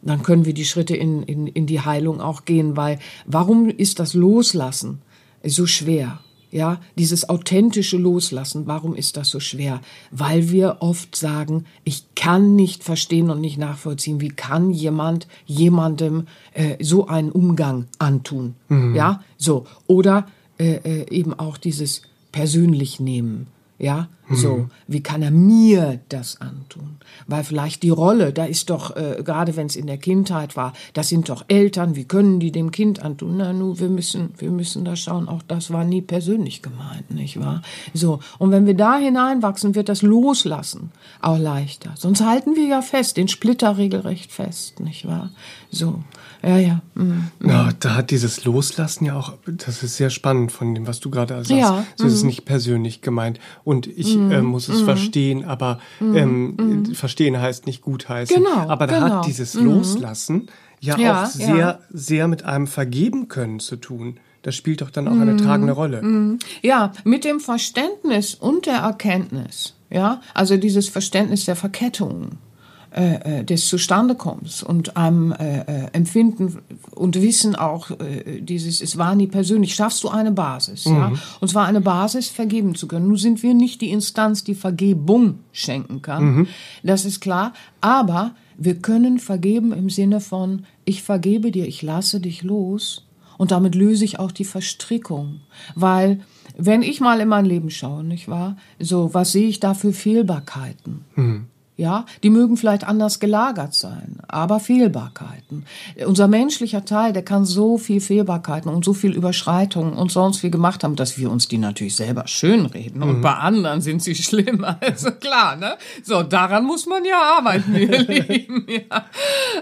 dann können wir die Schritte in, in, in die Heilung auch gehen, weil warum ist das Loslassen so schwer? Ja, dieses authentische Loslassen, warum ist das so schwer? Weil wir oft sagen, ich kann nicht verstehen und nicht nachvollziehen, wie kann jemand jemandem äh, so einen Umgang antun? Mhm. Ja, so. Oder äh, äh, eben auch dieses persönlich nehmen. Ja, mhm. so, wie kann er mir das antun? Weil vielleicht die Rolle, da ist doch, äh, gerade wenn es in der Kindheit war, das sind doch Eltern, wie können die dem Kind antun? Na, nu, wir müssen, wir müssen da schauen, auch das war nie persönlich gemeint, nicht wahr? So, und wenn wir da hineinwachsen, wird das Loslassen auch leichter. Sonst halten wir ja fest, den Splitter regelrecht fest, nicht wahr? So, ja, ja. Mhm. Ja, da hat dieses Loslassen ja auch, das ist sehr spannend von dem, was du gerade sagst. Ja. So ist es mhm. nicht persönlich gemeint. Und ich mhm. äh, muss es mhm. verstehen, aber mhm. ähm, mhm. verstehen heißt nicht gut heißen. Genau, aber da genau. hat dieses Loslassen ja, ja, auch sehr, ja. sehr mit einem Vergeben können zu tun. Das spielt doch dann auch eine tragende Rolle. Ja, mit dem Verständnis und der Erkenntnis. Ja, also dieses Verständnis der Verkettung äh, äh, des Zustandekommens und einem äh, äh, Empfinden und Wissen auch äh, dieses, es war nie persönlich, schaffst du eine Basis, mhm. ja, und zwar eine Basis, vergeben zu können. Nun sind wir nicht die Instanz, die Vergebung schenken kann, mhm. das ist klar, aber wir können vergeben im Sinne von, ich vergebe dir, ich lasse dich los und damit löse ich auch die Verstrickung, weil wenn ich mal in mein Leben schaue, nicht wahr, so, was sehe ich da für Fehlbarkeiten? Mhm. Ja, die mögen vielleicht anders gelagert sein, aber Fehlbarkeiten. Unser menschlicher Teil, der kann so viel Fehlbarkeiten und so viel Überschreitungen und sonst viel gemacht haben, dass wir uns die natürlich selber schönreden. Mhm. Und bei anderen sind sie schlimm. Also klar, ne? So, daran muss man ja arbeiten, ihr Lieben. Ja.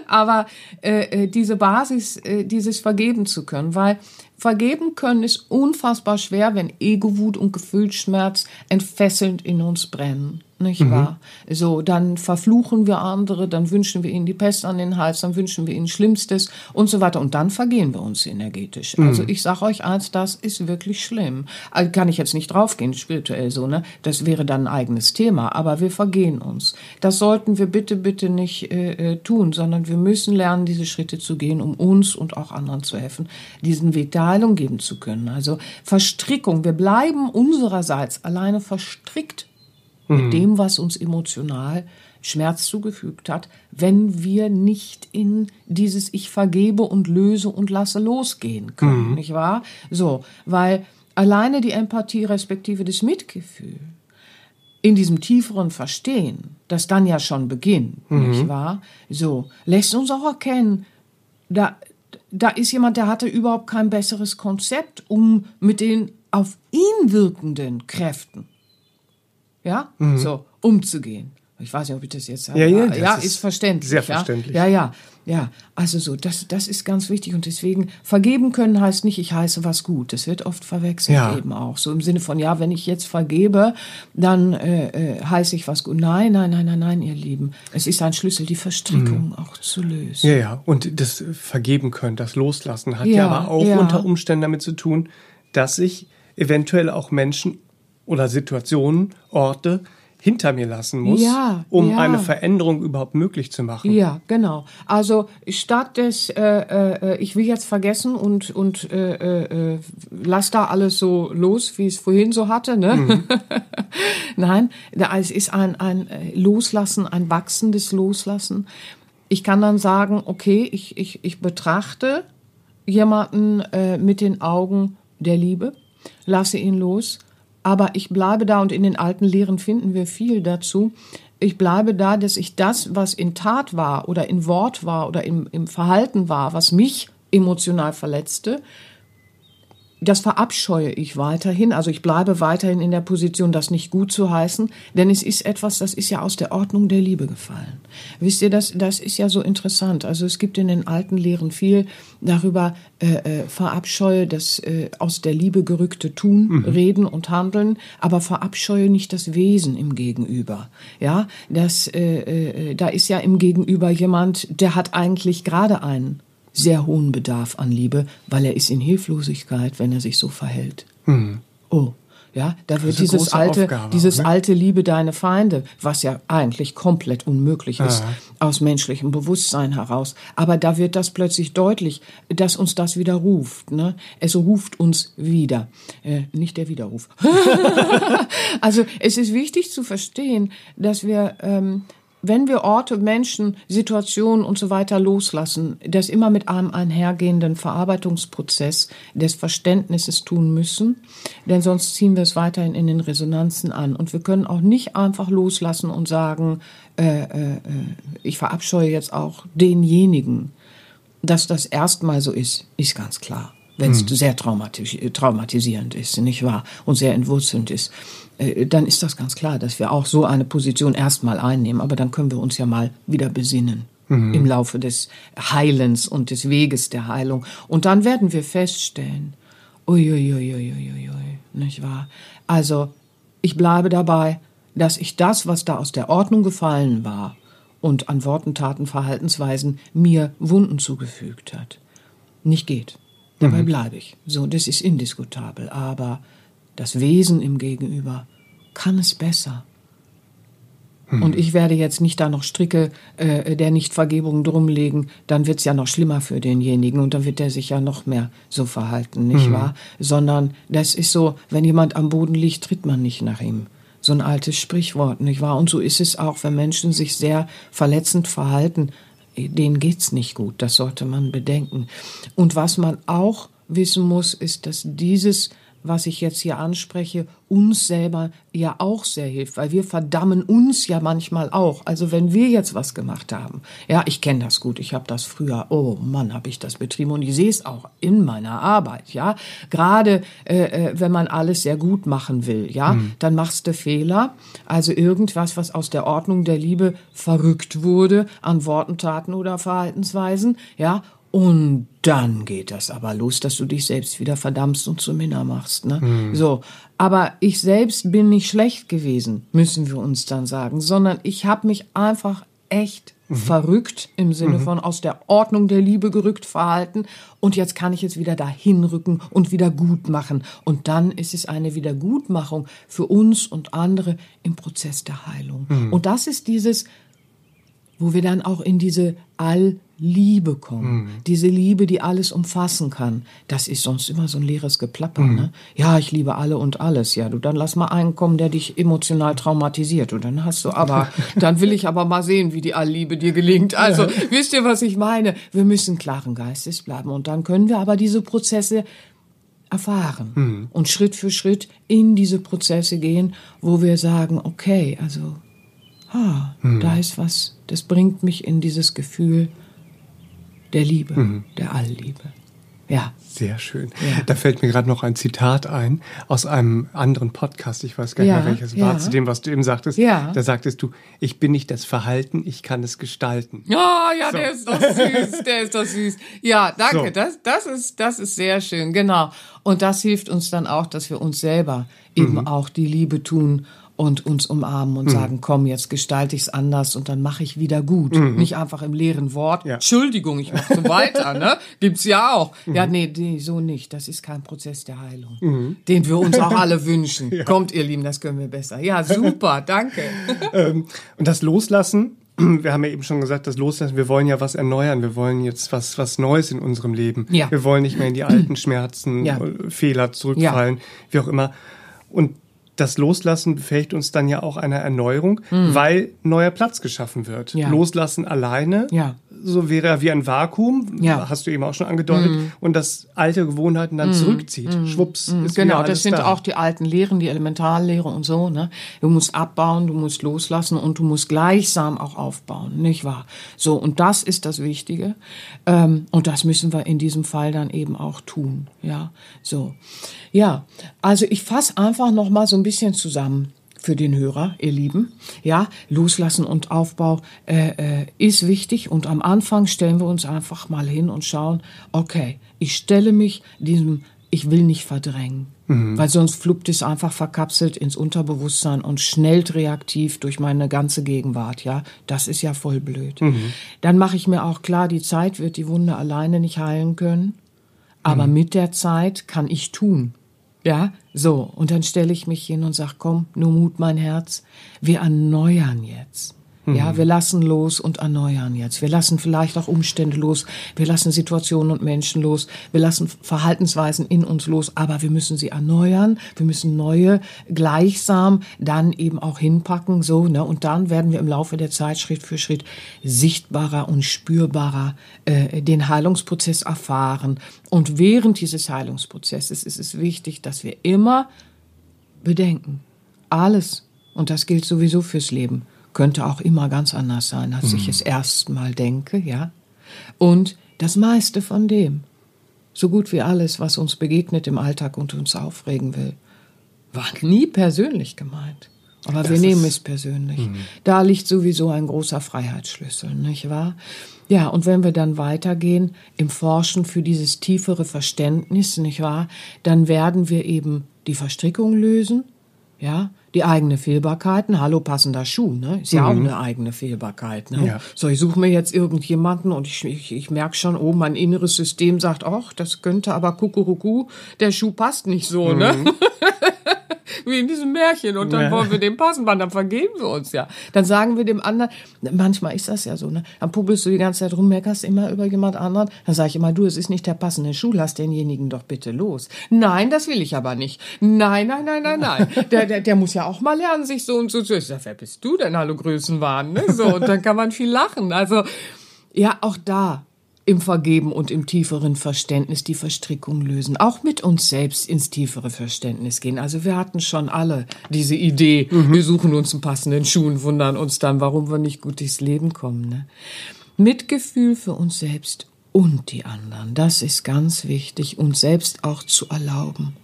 Aber äh, äh, diese Basis, äh, dieses vergeben zu können, weil Vergeben können ist unfassbar schwer, wenn Ego-Wut und Gefühlsschmerz entfesselnd in uns brennen nicht mhm. wahr? So, dann verfluchen wir andere, dann wünschen wir ihnen die Pest an den Hals, dann wünschen wir ihnen Schlimmstes und so weiter. Und dann vergehen wir uns energetisch. Mhm. Also ich sage euch eins, das ist wirklich schlimm. Also kann ich jetzt nicht draufgehen, spirituell so, ne? Das wäre dann ein eigenes Thema, aber wir vergehen uns. Das sollten wir bitte, bitte nicht äh, äh, tun, sondern wir müssen lernen, diese Schritte zu gehen, um uns und auch anderen zu helfen, diesen Weg der Heilung geben zu können. Also Verstrickung, wir bleiben unsererseits alleine verstrickt mhm. mit dem, was uns emotional Schmerz zugefügt hat, wenn wir nicht in dieses Ich vergebe und löse und lasse losgehen können, mhm. nicht wahr? So, weil alleine die Empathie respektive das Mitgefühl in diesem tieferen Verstehen, das dann ja schon beginnt, mhm. nicht wahr? So, lässt uns auch erkennen, da, da ist jemand, der hatte überhaupt kein besseres Konzept, um mit den auf ihn wirkenden Kräften ja, mhm. so umzugehen. Ich weiß nicht, ob ich das jetzt sage. Ja, ja, ja ist, ist, verständlich. Sehr verständlich. Ja, ja, ja. Also so, das, das ist ganz wichtig und deswegen vergeben können heißt nicht, ich heiße was gut. Das wird oft verwechselt ja. eben auch. So im Sinne von, ja, wenn ich jetzt vergebe, dann äh, äh, heiße ich was gut. Nein, nein, nein, nein, nein, ihr Lieben. Es ist ein Schlüssel, die Verstrickung mhm. auch zu lösen. Ja, ja. Und das Vergeben können, das Loslassen hat ja, ja aber auch ja. unter Umständen damit zu tun, dass sich eventuell auch Menschen oder Situationen, Orte hinter mir lassen muss, Ja, um ja. eine Veränderung überhaupt möglich zu machen. Ja, genau. Also statt des, äh, äh, ich will jetzt vergessen und und äh, äh, lass da alles so los, wie es vorhin so hatte, ne? Nein, da, es ist ein ein äh, Loslassen, ein wachsendes Loslassen. Ich kann dann sagen, okay, ich ich ich betrachte jemanden äh, mit den Augen der Liebe, lasse ihn los, aber ich bleibe da und in den alten Lehren finden wir viel dazu. Ich bleibe da, dass ich das, was in Tat war oder in Wort war oder im, im Verhalten war, was mich emotional verletzte, das verabscheue ich weiterhin. Also ich bleibe weiterhin in der Position, das nicht gut zu heißen, denn es ist etwas, das ist ja aus der Ordnung der Liebe gefallen. Wisst ihr, das, das ist ja so interessant. Also es gibt in den alten Lehren viel darüber, äh, äh, verabscheue das äh, aus der Liebe gerückte Tun, Reden und Handeln, aber verabscheue nicht das Wesen im Gegenüber. Ja, das, äh, äh, da ist ja im Gegenüber jemand, der hat eigentlich gerade einen sehr hohen Bedarf an Liebe, weil er ist in Hilflosigkeit, wenn er sich so verhält. Oh, ja, da wird dieses alte, Aufgabe, dieses ne? alte Liebe deine Feinde, was ja eigentlich komplett unmöglich ist aus menschlichem Bewusstsein heraus. Aber da wird das plötzlich deutlich, dass uns das wieder ruft. Ne? Es ruft uns wieder, äh, nicht der Widerruf. also es ist wichtig zu verstehen, dass wir ähm, wenn wir Orte, Menschen, Situationen und so weiter loslassen, das immer mit einem einhergehenden Verarbeitungsprozess des Verständnisses tun müssen, denn sonst ziehen wir es weiterhin in den Resonanzen an. Und wir können auch nicht einfach loslassen und sagen, äh, äh, äh, ich verabscheue jetzt auch denjenigen. Dass das erstmal so ist, ist ganz klar. Wenn es sehr traumatis traumatisierend ist, nicht wahr? Und sehr entwurzelnd ist, dann ist das ganz klar, dass wir auch so eine Position erstmal einnehmen. Aber dann können wir uns ja mal wieder besinnen im Laufe des Heilens und des Weges der Heilung. Und dann werden wir feststellen, uiuiuiuiui, nicht wahr? Also, ich bleibe dabei, dass ich das, was da aus der Ordnung gefallen war und an Worten, Taten, Verhaltensweisen mir Wunden zugefügt hat, nicht geht. Dabei bleibe ich. So, das ist indiskutabel. Aber das Wesen im Gegenüber kann es besser. Und ich werde jetzt nicht da noch Stricke äh, der Nichtvergebung drumlegen, dann wird's ja noch schlimmer für denjenigen und dann wird er sich ja noch mehr so verhalten, nicht wahr? Sondern das ist so, wenn jemand am Boden liegt, tritt man nicht nach ihm. So ein altes Sprichwort, nicht wahr? Und so ist es auch, wenn Menschen sich sehr verletzend verhalten, denen geht's nicht gut. Das sollte man bedenken. Und was man auch wissen muss, ist, dass dieses was ich jetzt hier anspreche, uns selber ja auch sehr hilft, weil wir verdammen uns ja manchmal auch. Also wenn wir jetzt was gemacht haben, ja, ich kenne das gut, ich habe das früher, oh Mann, habe ich das betrieben und ich sehe es auch in meiner Arbeit, ja. Gerade äh, äh, wenn man alles sehr gut machen will, ja, dann machst du Fehler, also irgendwas, was aus der Ordnung der Liebe verrückt wurde an Worten, Taten oder Verhaltensweisen, ja, und dann geht das aber los, dass du dich selbst wieder verdammst und zu Minna machst. Ne? So, aber ich selbst bin nicht schlecht gewesen, müssen wir uns dann sagen, sondern ich habe mich einfach echt verrückt im Sinne von aus der Ordnung der Liebe gerückt verhalten und jetzt kann ich es wieder dahin rücken und wieder gut machen und dann ist es eine Wiedergutmachung für uns und andere im Prozess der Heilung. Und das ist dieses wo wir dann auch in diese Allliebe kommen. Diese Liebe, die alles umfassen kann. Das ist sonst immer so ein leeres Geplapper. Ne? Ja, ich liebe alle und alles. Ja, du, dann lass mal einen kommen, der dich emotional traumatisiert. Und dann hast du aber, dann will ich aber mal sehen, wie die Allliebe dir gelingt. Also, wisst ihr, was ich meine? Wir müssen klaren Geistes bleiben. Und dann können wir aber diese Prozesse erfahren und Schritt für Schritt in diese Prozesse gehen, wo wir sagen, okay, also ah, da ist was, das bringt mich in dieses Gefühl der Liebe, der Allliebe. Ja. Sehr schön. Da fällt mir gerade noch ein Zitat ein aus einem anderen Podcast. Ich weiß gar nicht Ja, mehr welches ja. war, zu dem, was du eben sagtest. Ja. Da sagtest du, ich bin nicht das Verhalten, ich kann es gestalten. Ja, ja, So. der ist doch süß, der ist doch süß. Ja, danke, So. das, das ist, das ist sehr schön, genau. Und das hilft uns dann auch, dass wir uns selber eben auch die Liebe tun und uns umarmen und sagen, komm, jetzt gestalte ich es anders und dann mache ich wieder gut. Nicht einfach im leeren Wort. Ja. Entschuldigung, ich mache so weiter, ne? Gibt's ja auch. Ja, nee, nee, so nicht. Das ist kein Prozess der Heilung, den wir uns auch alle wünschen. Kommt, ihr Lieben, das können wir besser. Ja, super, danke. Ähm, und das Loslassen, wir haben ja eben schon gesagt, das Loslassen, wir wollen ja was erneuern, wir wollen jetzt was, was Neues in unserem Leben. Ja. Wir wollen nicht mehr in die alten Schmerzen, Ja. äh, Fehler zurückfallen, wie auch immer. Und das Loslassen befähigt uns dann ja auch einer Erneuerung, weil neuer Platz geschaffen wird. Mhm. Ja. Loslassen alleine, Ja. So wäre er wie ein Vakuum, Ja. hast du eben auch schon angedeutet, und das alte Gewohnheiten dann zurückzieht. Schwupps, ist wieder Genau, das sind da. auch die alten Lehren, die Elementarlehre und so. Ne? Du musst abbauen, du musst loslassen und du musst gleichsam auch aufbauen, nicht wahr? So, und das ist das Wichtige. Ähm, und das müssen wir in diesem Fall dann eben auch tun. Ja, so. Ja, also ich fasse einfach noch mal so ein bisschen zusammen für den Hörer, ihr Lieben. Ja, Loslassen und Aufbau äh, äh, ist wichtig und am Anfang stellen wir uns einfach mal hin und schauen, okay, ich stelle mich diesem, ich will nicht verdrängen, weil sonst fluppt es einfach verkapselt ins Unterbewusstsein und schnellt reaktiv durch meine ganze Gegenwart. Ja, das ist ja voll blöd. Dann mache ich mir auch klar, die Zeit wird die Wunde alleine nicht heilen können, aber mit der Zeit kann ich tun. Ja, so. Und dann stelle ich mich hin und sage, komm, nur Mut, mein Herz. Wir erneuern jetzt. Ja, wir lassen los und erneuern jetzt. Wir lassen vielleicht auch Umstände los. Wir lassen Situationen und Menschen los. Wir lassen Verhaltensweisen in uns los. Aber wir müssen sie erneuern. Wir müssen neue gleichsam dann eben auch hinpacken. So, ne? Und dann werden wir im Laufe der Zeit Schritt für Schritt sichtbarer und spürbarer äh, den Heilungsprozess erfahren. Und während dieses Heilungsprozesses ist es wichtig, dass wir immer bedenken, alles, und das gilt sowieso fürs Leben, könnte auch immer ganz anders sein, als ich es erstmal denke, ja. Und das meiste von dem, so gut wie alles, was uns begegnet im Alltag und uns aufregen will, war nie persönlich gemeint. Aber wir Das nehmen ist- es persönlich. Da liegt sowieso ein großer Freiheitsschlüssel, nicht wahr? Ja, und wenn wir dann weitergehen im Forschen für dieses tiefere Verständnis, nicht wahr, dann werden wir eben die Verstrickung lösen, ja, die eigene Fehlbarkeiten. Hallo, passender Schuh, ne? Ist ja auch eine eigene Fehlbarkeit, ne? Ja. So, ich suche mir jetzt irgendjemanden und ich, ich, ich merke schon, oh, mein inneres System sagt, ach, das könnte aber Kuckuruku, der Schuh passt nicht so, ne? Wie in diesem Märchen. Und dann Ja. wollen wir dem passen, Mann, dann vergeben wir uns ja. Dann sagen wir dem anderen, manchmal ist das ja so, ne? Dann pubbelst du die ganze Zeit rum, meckerst immer über jemand anderen. Dann sage ich immer, du, es ist nicht der passende Schuh, lass denjenigen doch bitte los. Nein, das will ich aber nicht. Nein, nein, nein, nein, nein. Der, der, der muss ja auch mal lernen, sich so und so zu. Ich sag, wer bist du denn? Hallo Größenwahn, ne? So, und dann kann man viel lachen. Also, ja, auch da im Vergeben und im tieferen Verständnis die Verstrickung lösen. Auch mit uns selbst ins tiefere Verständnis gehen. Also wir hatten schon alle diese Idee, wir suchen uns einen passenden Schuh und wundern uns dann, warum wir nicht gut durchs Leben kommen. Ne? Mitgefühl für uns selbst und die anderen, das ist ganz wichtig, uns selbst auch zu erlauben.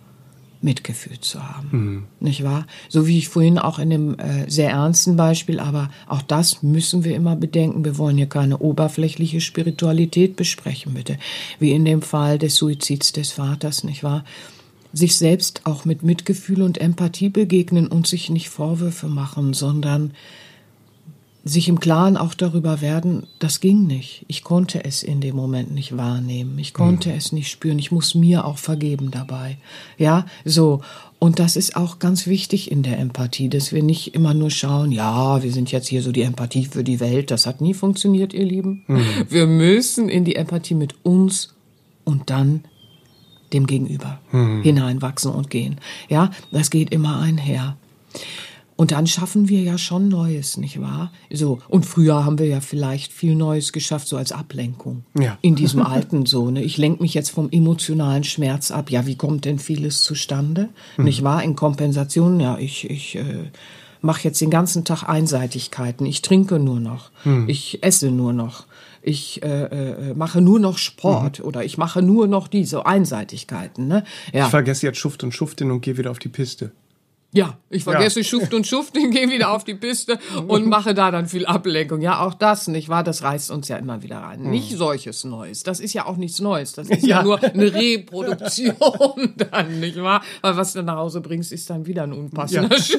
Mitgefühl zu haben. Nicht wahr? So wie ich vorhin auch in dem äh, sehr ernsten Beispiel, aber auch das müssen wir immer bedenken. Wir wollen hier keine oberflächliche Spiritualität besprechen, bitte. Wie in dem Fall des Suizids des Vaters, nicht wahr? Sich selbst auch mit Mitgefühl und Empathie begegnen und sich nicht Vorwürfe machen, sondern sich im Klaren auch darüber werden, das ging nicht. Ich konnte es in dem Moment nicht wahrnehmen. Ich konnte es nicht spüren. Ich muss mir auch vergeben dabei. Ja, so. Und das ist auch ganz wichtig in der Empathie, dass wir nicht immer nur schauen, ja, wir sind jetzt hier so die Empathie für die Welt. Das hat nie funktioniert, ihr Lieben. Wir müssen in die Empathie mit uns und dann dem Gegenüber hineinwachsen und gehen. Ja, das geht immer einher. Und dann schaffen wir ja schon Neues, nicht wahr? So. Und früher haben wir ja vielleicht viel Neues geschafft, so als Ablenkung. Ja. In diesem alten so, ne? Ich lenke mich jetzt vom emotionalen Schmerz ab. Ja, wie kommt denn vieles zustande? Nicht wahr? In Kompensation, ja, ich, ich, äh, mache jetzt den ganzen Tag Einseitigkeiten. Ich trinke nur noch. Ich esse nur noch. Ich äh, äh, mache nur noch Sport oder ich mache nur noch diese Einseitigkeiten. Ne? Ja. Ich vergesse jetzt Schuft und Schuftin und gehe wieder auf die Piste. Ja, ich vergesse ja. Schuft und Schuft, ich gehe wieder auf die Piste und mache da dann viel Ablenkung. Ja, auch das, nicht wahr? Das reißt uns ja immer wieder rein. Mhm. Nicht solches Neues. Das ist ja auch nichts Neues. Das ist ja, ja nur eine Reproduktion dann, nicht wahr? Weil was du nach Hause bringst, ist dann wieder ein unpassender ja. Schuh.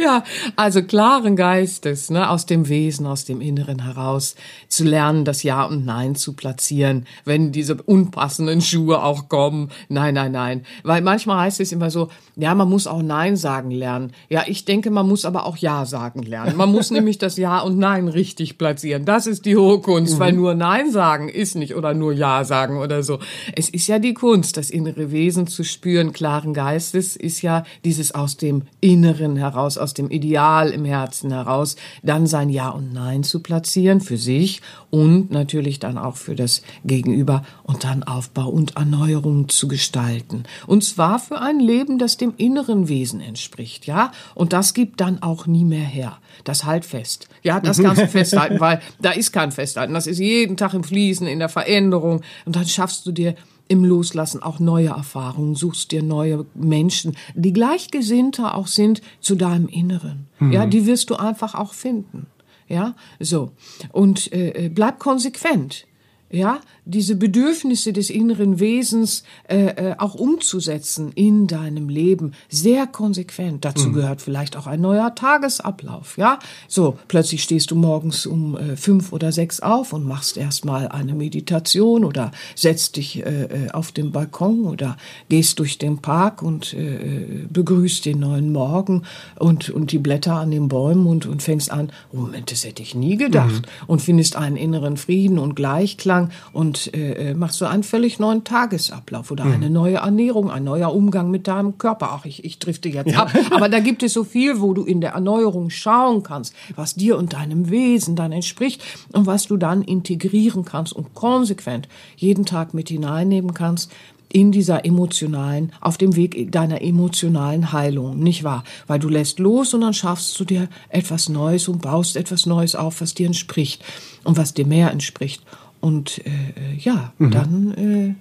ja, also klaren Geistes, ne, aus dem Wesen, aus dem Inneren heraus zu lernen, das Ja und Nein zu platzieren, wenn diese unpassenden Schuhe auch kommen. Nein, nein, nein. Weil manchmal heißt es immer so, ja, man muss auch Nein sagen lernen. Ja, ich denke, man muss aber auch Ja sagen lernen. Man muss nämlich das Ja und Nein richtig platzieren. Das ist die hohe Kunst, mhm. weil nur Nein sagen ist nicht oder nur Ja sagen oder so. Es ist ja die Kunst, das innere Wesen zu spüren, klaren Geistes, ist ja dieses aus dem Inneren heraus, aus dem Ideal im Herzen heraus, dann sein Ja und Nein zu platzieren für sich und natürlich dann auch für das Gegenüber und dann Aufbau und Erneuerung zu gestalten. Und zwar für ein Leben, das dem inneren Wesen entspricht, ja? Und das gibt dann auch nie mehr her. Das halt fest. Ja, das kannst du festhalten, weil da ist kein Festhalten. Das ist jeden Tag im Fließen, in der Veränderung. Und dann schaffst du dir im Loslassen auch neue Erfahrungen, suchst dir neue Menschen, die gleichgesinnter auch sind zu deinem Inneren. Mhm. Ja, die wirst du einfach auch finden. Ja, so. Und äh, äh bleib konsequent ja, diese Bedürfnisse des inneren Wesens äh, äh, auch umzusetzen in deinem Leben sehr konsequent. Dazu mhm. gehört vielleicht auch ein neuer Tagesablauf. Ja, so plötzlich stehst du morgens um äh, fünf oder sechs auf und machst erstmal eine Meditation oder setzt dich äh, äh, auf den Balkon oder gehst durch den Park und äh, begrüßt den neuen Morgen und und die Blätter an den Bäumen und und fängst an. Moment, das hätte ich nie gedacht mhm. und findest einen inneren Frieden und Gleichklang Tageslang und äh, äh, machst du einen völlig neuen Tagesablauf oder mhm. eine neue Ernährung, ein neuer Umgang mit deinem Körper. Ach, ich, ich drifte jetzt ja. ab. Aber da gibt es so viel, wo du in der Erneuerung schauen kannst, was dir und deinem Wesen dann entspricht und was du dann integrieren kannst und konsequent jeden Tag mit hineinnehmen kannst in dieser emotionalen, auf dem Weg deiner emotionalen Heilung, nicht wahr? Weil du lässt los und dann schaffst du dir etwas Neues und baust etwas Neues auf, was dir entspricht und was dir mehr entspricht. Und äh, äh, ja, mhm. dann. Äh,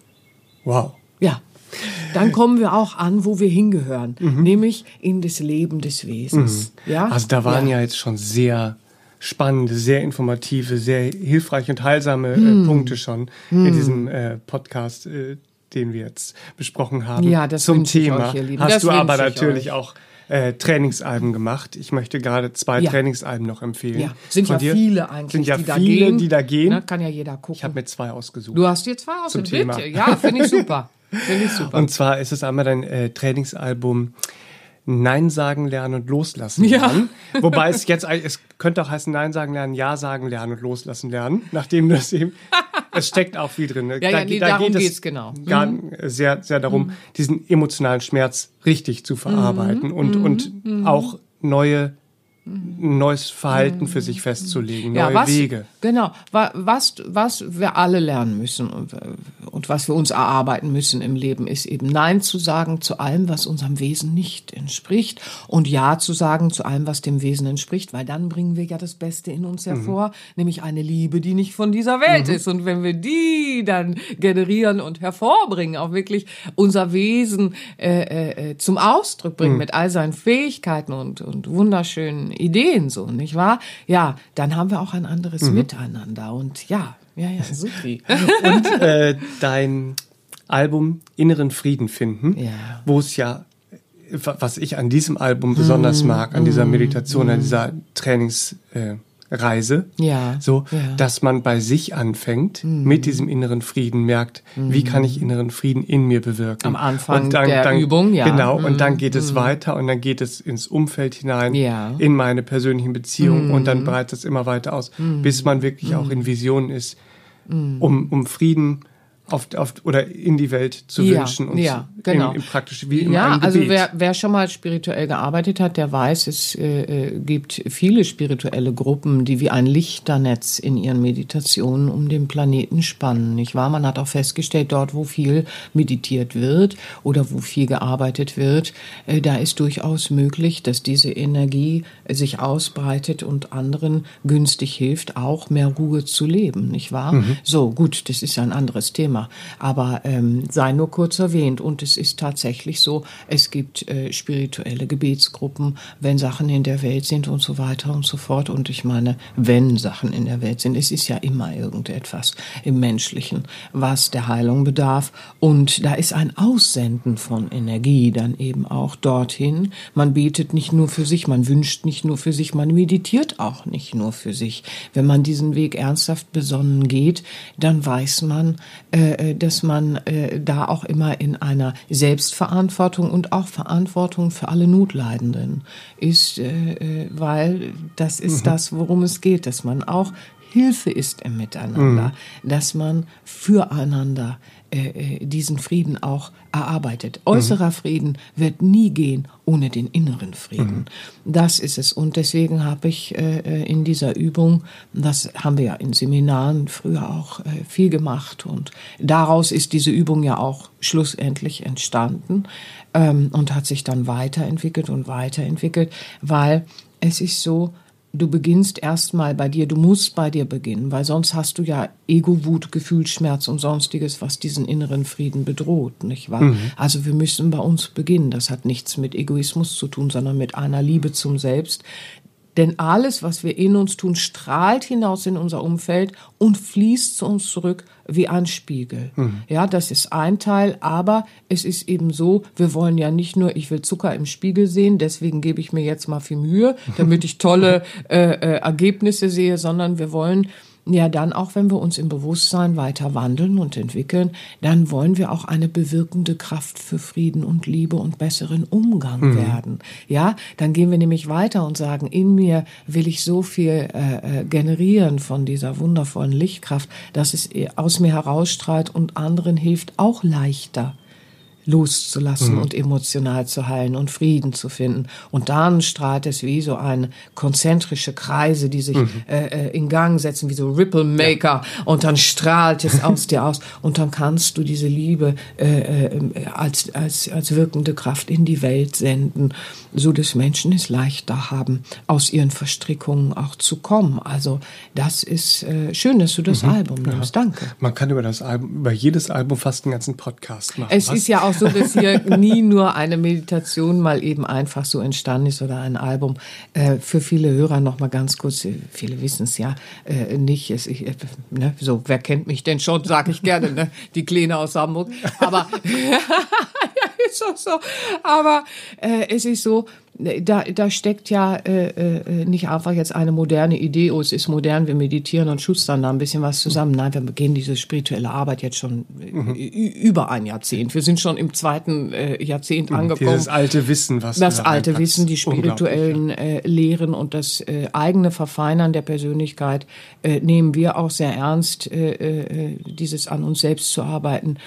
wow. Ja. Dann kommen wir auch an, wo wir hingehören, mhm. nämlich in das Leben des Wesens. Mhm. Ja? Also da waren ja. ja. jetzt schon sehr spannende, sehr informative, sehr hilfreiche und heilsame äh, mhm. Punkte schon in mhm. diesem äh, Podcast, äh, den wir jetzt besprochen haben. Ja, das zum Thema. Euch, Hast das du aber natürlich euch. auch äh, Trainingsalben gemacht. Ich möchte gerade zwei ja. Trainingsalben noch empfehlen. Ja, sind ja dir. viele eigentlich, sind ja die viele, da gehen. die da gehen. Na, kann ja jeder gucken. Ich habe mir zwei ausgesucht. Du hast dir zwei ausgesucht, bitte. Ja, finde ich super. Finde ich super. Und zwar ist es einmal dein äh, Trainingsalbum Nein sagen lernen und loslassen lernen. Ja. Wobei es jetzt, es könnte auch heißen Nein sagen lernen, Ja sagen lernen und loslassen lernen, nachdem das eben, es steckt auch viel drin. Ne? Ja, da, ja, nee, da darum geht es genau. Gar, mhm. sehr, sehr darum, mhm. diesen emotionalen Schmerz richtig zu verarbeiten mhm. und, und mhm. auch neue neues Verhalten für sich festzulegen, neue ja, was, Wege. Genau, was, was wir alle lernen müssen und, und was wir uns erarbeiten müssen im Leben, ist eben Nein zu sagen zu allem, was unserem Wesen nicht entspricht und Ja zu sagen zu allem, was dem Wesen entspricht, weil dann bringen wir ja das Beste in uns hervor, mhm. nämlich eine Liebe, die nicht von dieser Welt mhm. ist. Und wenn wir die dann generieren und hervorbringen, auch wirklich unser Wesen äh, äh, zum Ausdruck bringen mhm. mit all seinen Fähigkeiten und, und wunderschönen Ideen so, nicht wahr? Ja, dann haben wir auch ein anderes mhm. Miteinander und ja, ja, ja, super. und äh, dein Album Inneren Frieden finden, ja. wo es ja was ich an diesem Album besonders mm, mag, an dieser mhm. Meditation, an dieser Trainings äh, Reise, ja, so, ja. dass man bei sich anfängt, mhm. mit diesem inneren Frieden merkt, mhm. wie kann ich inneren Frieden in mir bewirken? Am Anfang dann, der dann, Übung, ja. Genau, mhm. und dann geht es mhm. weiter und dann geht es ins Umfeld hinein, ja. in meine persönlichen Beziehungen und dann mhm. breitet es immer weiter aus, mhm. bis man wirklich auch in Visionen ist, um, um Frieden auf, auf, oder in die Welt zu wünschen und ja, genau. im, im praktisch wie im Ja, also wer, wer schon mal spirituell gearbeitet hat, der weiß, es äh, äh, gibt viele spirituelle Gruppen, die wie ein Lichternetz in ihren Meditationen um den Planeten spannen, nicht wahr? Man hat auch festgestellt, dort, wo viel meditiert wird oder wo viel gearbeitet wird, äh, da ist durchaus möglich, dass diese Energie sich ausbreitet und anderen günstig hilft, auch mehr Ruhe zu leben, nicht wahr? Mhm. So, gut, das ist ein anderes Thema. Thema. Aber ähm, sei nur kurz erwähnt. Und es ist tatsächlich so, es gibt äh, spirituelle Gebetsgruppen, wenn Sachen in der Welt sind und so weiter und so fort. Und ich meine, wenn Sachen in der Welt sind, es ist ja immer irgendetwas im Menschlichen, was der Heilung bedarf. Und da ist ein Aussenden von Energie dann eben auch dorthin. Man betet nicht nur für sich, man wünscht nicht nur für sich, man meditiert auch nicht nur für sich. Wenn man diesen Weg ernsthaft besonnen geht, dann weiß man, äh, äh, dass man äh, da auch immer in einer Selbstverantwortung und auch Verantwortung für alle Notleidenden ist, äh, äh weil das ist mhm. das, worum es geht, dass man auch Hilfe ist im Miteinander, mhm. dass man füreinander äh, äh, diesen Frieden auch erarbeitet. Äußerer mhm. Frieden wird nie gehen ohne den inneren Frieden. Mhm. Das ist es. Und deswegen habe ich äh, äh, in dieser Übung, das haben wir ja in Seminaren früher auch äh, viel gemacht und daraus ist diese Übung ja auch schlussendlich entstanden ähm, und hat sich dann weiterentwickelt und weiterentwickelt, weil es ist so, du beginnst erstmal bei dir, du musst bei dir beginnen, weil sonst hast du ja Ego, Wut, Gefühlsschmerz und sonstiges, was diesen inneren Frieden bedroht, nicht wahr? Mhm. Also wir müssen bei uns beginnen. Das hat nichts mit Egoismus zu tun, sondern mit einer Liebe zum Selbst, denn alles, was wir in uns tun, strahlt hinaus in unser Umfeld und fließt zu uns zurück wie ein Spiegel. Mhm. Ja, das ist ein Teil, aber es ist eben so, wir wollen ja nicht nur, ich will Zucker im Spiegel sehen, deswegen gebe ich mir jetzt mal viel Mühe, damit ich tolle äh, äh, Ergebnisse sehe, sondern wir wollen ja dann auch, wenn wir uns im Bewusstsein weiter wandeln und entwickeln, dann wollen wir auch eine bewirkende Kraft für Frieden und Liebe und besseren Umgang mhm. werden. Ja, dann gehen wir nämlich weiter und sagen, in mir will ich so viel äh, äh generieren von dieser wundervollen Lichtkraft, dass es aus mir herausstrahlt und anderen hilft auch leichter loszulassen mhm. und emotional zu heilen und Frieden zu finden. Und dann strahlt es wie so eine konzentrische Kreise, die sich mhm. äh, äh in Gang setzen, wie so Ripple Maker. Ja. Und dann strahlt es aus dir aus. Und dann kannst du diese Liebe äh, äh, als, als, als wirkende Kraft in die Welt senden, so dass Menschen es leichter haben, aus ihren Verstrickungen auch zu kommen. Also das ist äh, schön, dass du das mhm. Album nimmst. Ja. Danke. Man kann über das Album, über jedes Album fast einen ganzen Podcast machen. Es Was? ist ja auch so, dass hier nie nur eine Meditation mal eben einfach so entstanden ist oder ein Album. Äh, für viele Hörer noch mal ganz kurz, äh, viele wissen es ja äh, nicht. Es, ich, äh, ne, so, wer kennt mich denn schon, sage ich gerne, ne? die Kleine aus Hamburg. Aber ja, ist auch so. Aber äh, es ist so, da, da steckt ja äh, äh, nicht einfach jetzt eine moderne Idee, oh, es ist modern, wir meditieren und schustern da ein bisschen was zusammen. Nein, wir beginnen diese spirituelle Arbeit jetzt schon mhm. über ein Jahrzehnt. Wir sind schon im zweiten äh, Jahrzehnt mhm, angekommen. Dieses alte Wissen, was Das alte. Wissen, die spirituellen äh, Lehren und das äh, eigene Verfeinern der Persönlichkeit äh, nehmen wir auch sehr ernst, äh, äh, dieses an uns selbst zu arbeiten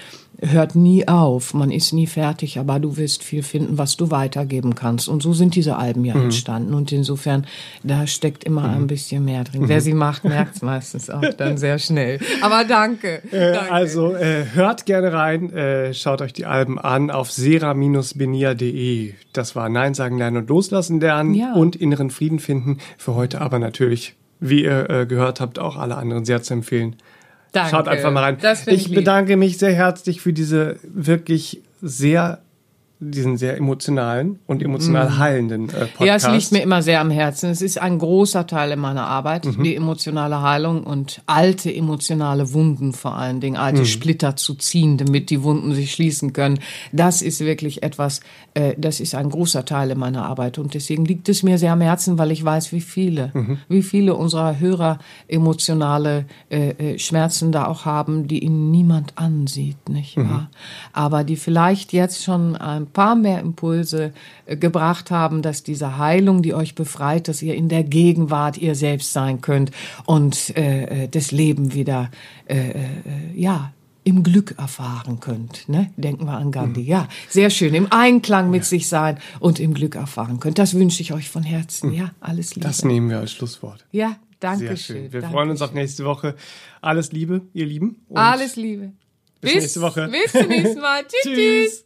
hört nie auf, man ist nie fertig, aber du wirst viel finden, was du weitergeben kannst. Und so sind diese Alben ja mhm. entstanden. Und insofern, da steckt immer mhm. ein bisschen mehr drin. Mhm. Wer sie macht, merkt es meistens auch dann sehr schnell. Aber danke. Äh, danke. Also äh, hört gerne rein, äh, schaut euch die Alben an auf sera-benia.de. Das war Nein sagen lernen und loslassen lernen ja. und inneren Frieden finden. Für heute aber natürlich, wie ihr äh, gehört habt, auch alle anderen sehr zu empfehlen. Danke. Schaut einfach mal rein. ich bedanke mich sehr herzlich für diese wirklich sehr diesen sehr emotionalen und emotional mhm. heilenden äh, Podcast. Ja, es liegt mir immer sehr am Herzen. Es ist ein großer Teil in meiner Arbeit, mhm. die emotionale Heilung und alte emotionale Wunden vor allen Dingen, alte mhm. Splitter zu ziehen, damit die Wunden sich schließen können. Das ist wirklich etwas, äh, das ist ein großer Teil in meiner Arbeit und deswegen liegt es mir sehr am Herzen, weil ich weiß, wie viele, mhm. wie viele unserer Hörer emotionale äh, äh, Schmerzen da auch haben, die ihnen niemand ansieht, nicht mhm. wahr? Aber die vielleicht jetzt schon ein paar mehr Impulse äh, gebracht haben, dass diese Heilung, die euch befreit, dass ihr in der Gegenwart ihr selbst sein könnt und äh, äh das Leben wieder, äh, äh, ja, im Glück erfahren könnt. Ne? Denken wir an Gandhi. Mhm. Ja, sehr schön. Im Einklang mit ja. sich sein und im Glück erfahren könnt. Das wünsche ich euch von Herzen. Mhm. Ja, alles Liebe. Das nehmen wir als Schlusswort. Ja, danke sehr schön. Wir danke freuen uns auf nächste Woche. Alles Liebe, ihr Lieben. alles Liebe. Bis, bis nächste Woche. Bis zum nächsten Mal. tschüss. tschüss.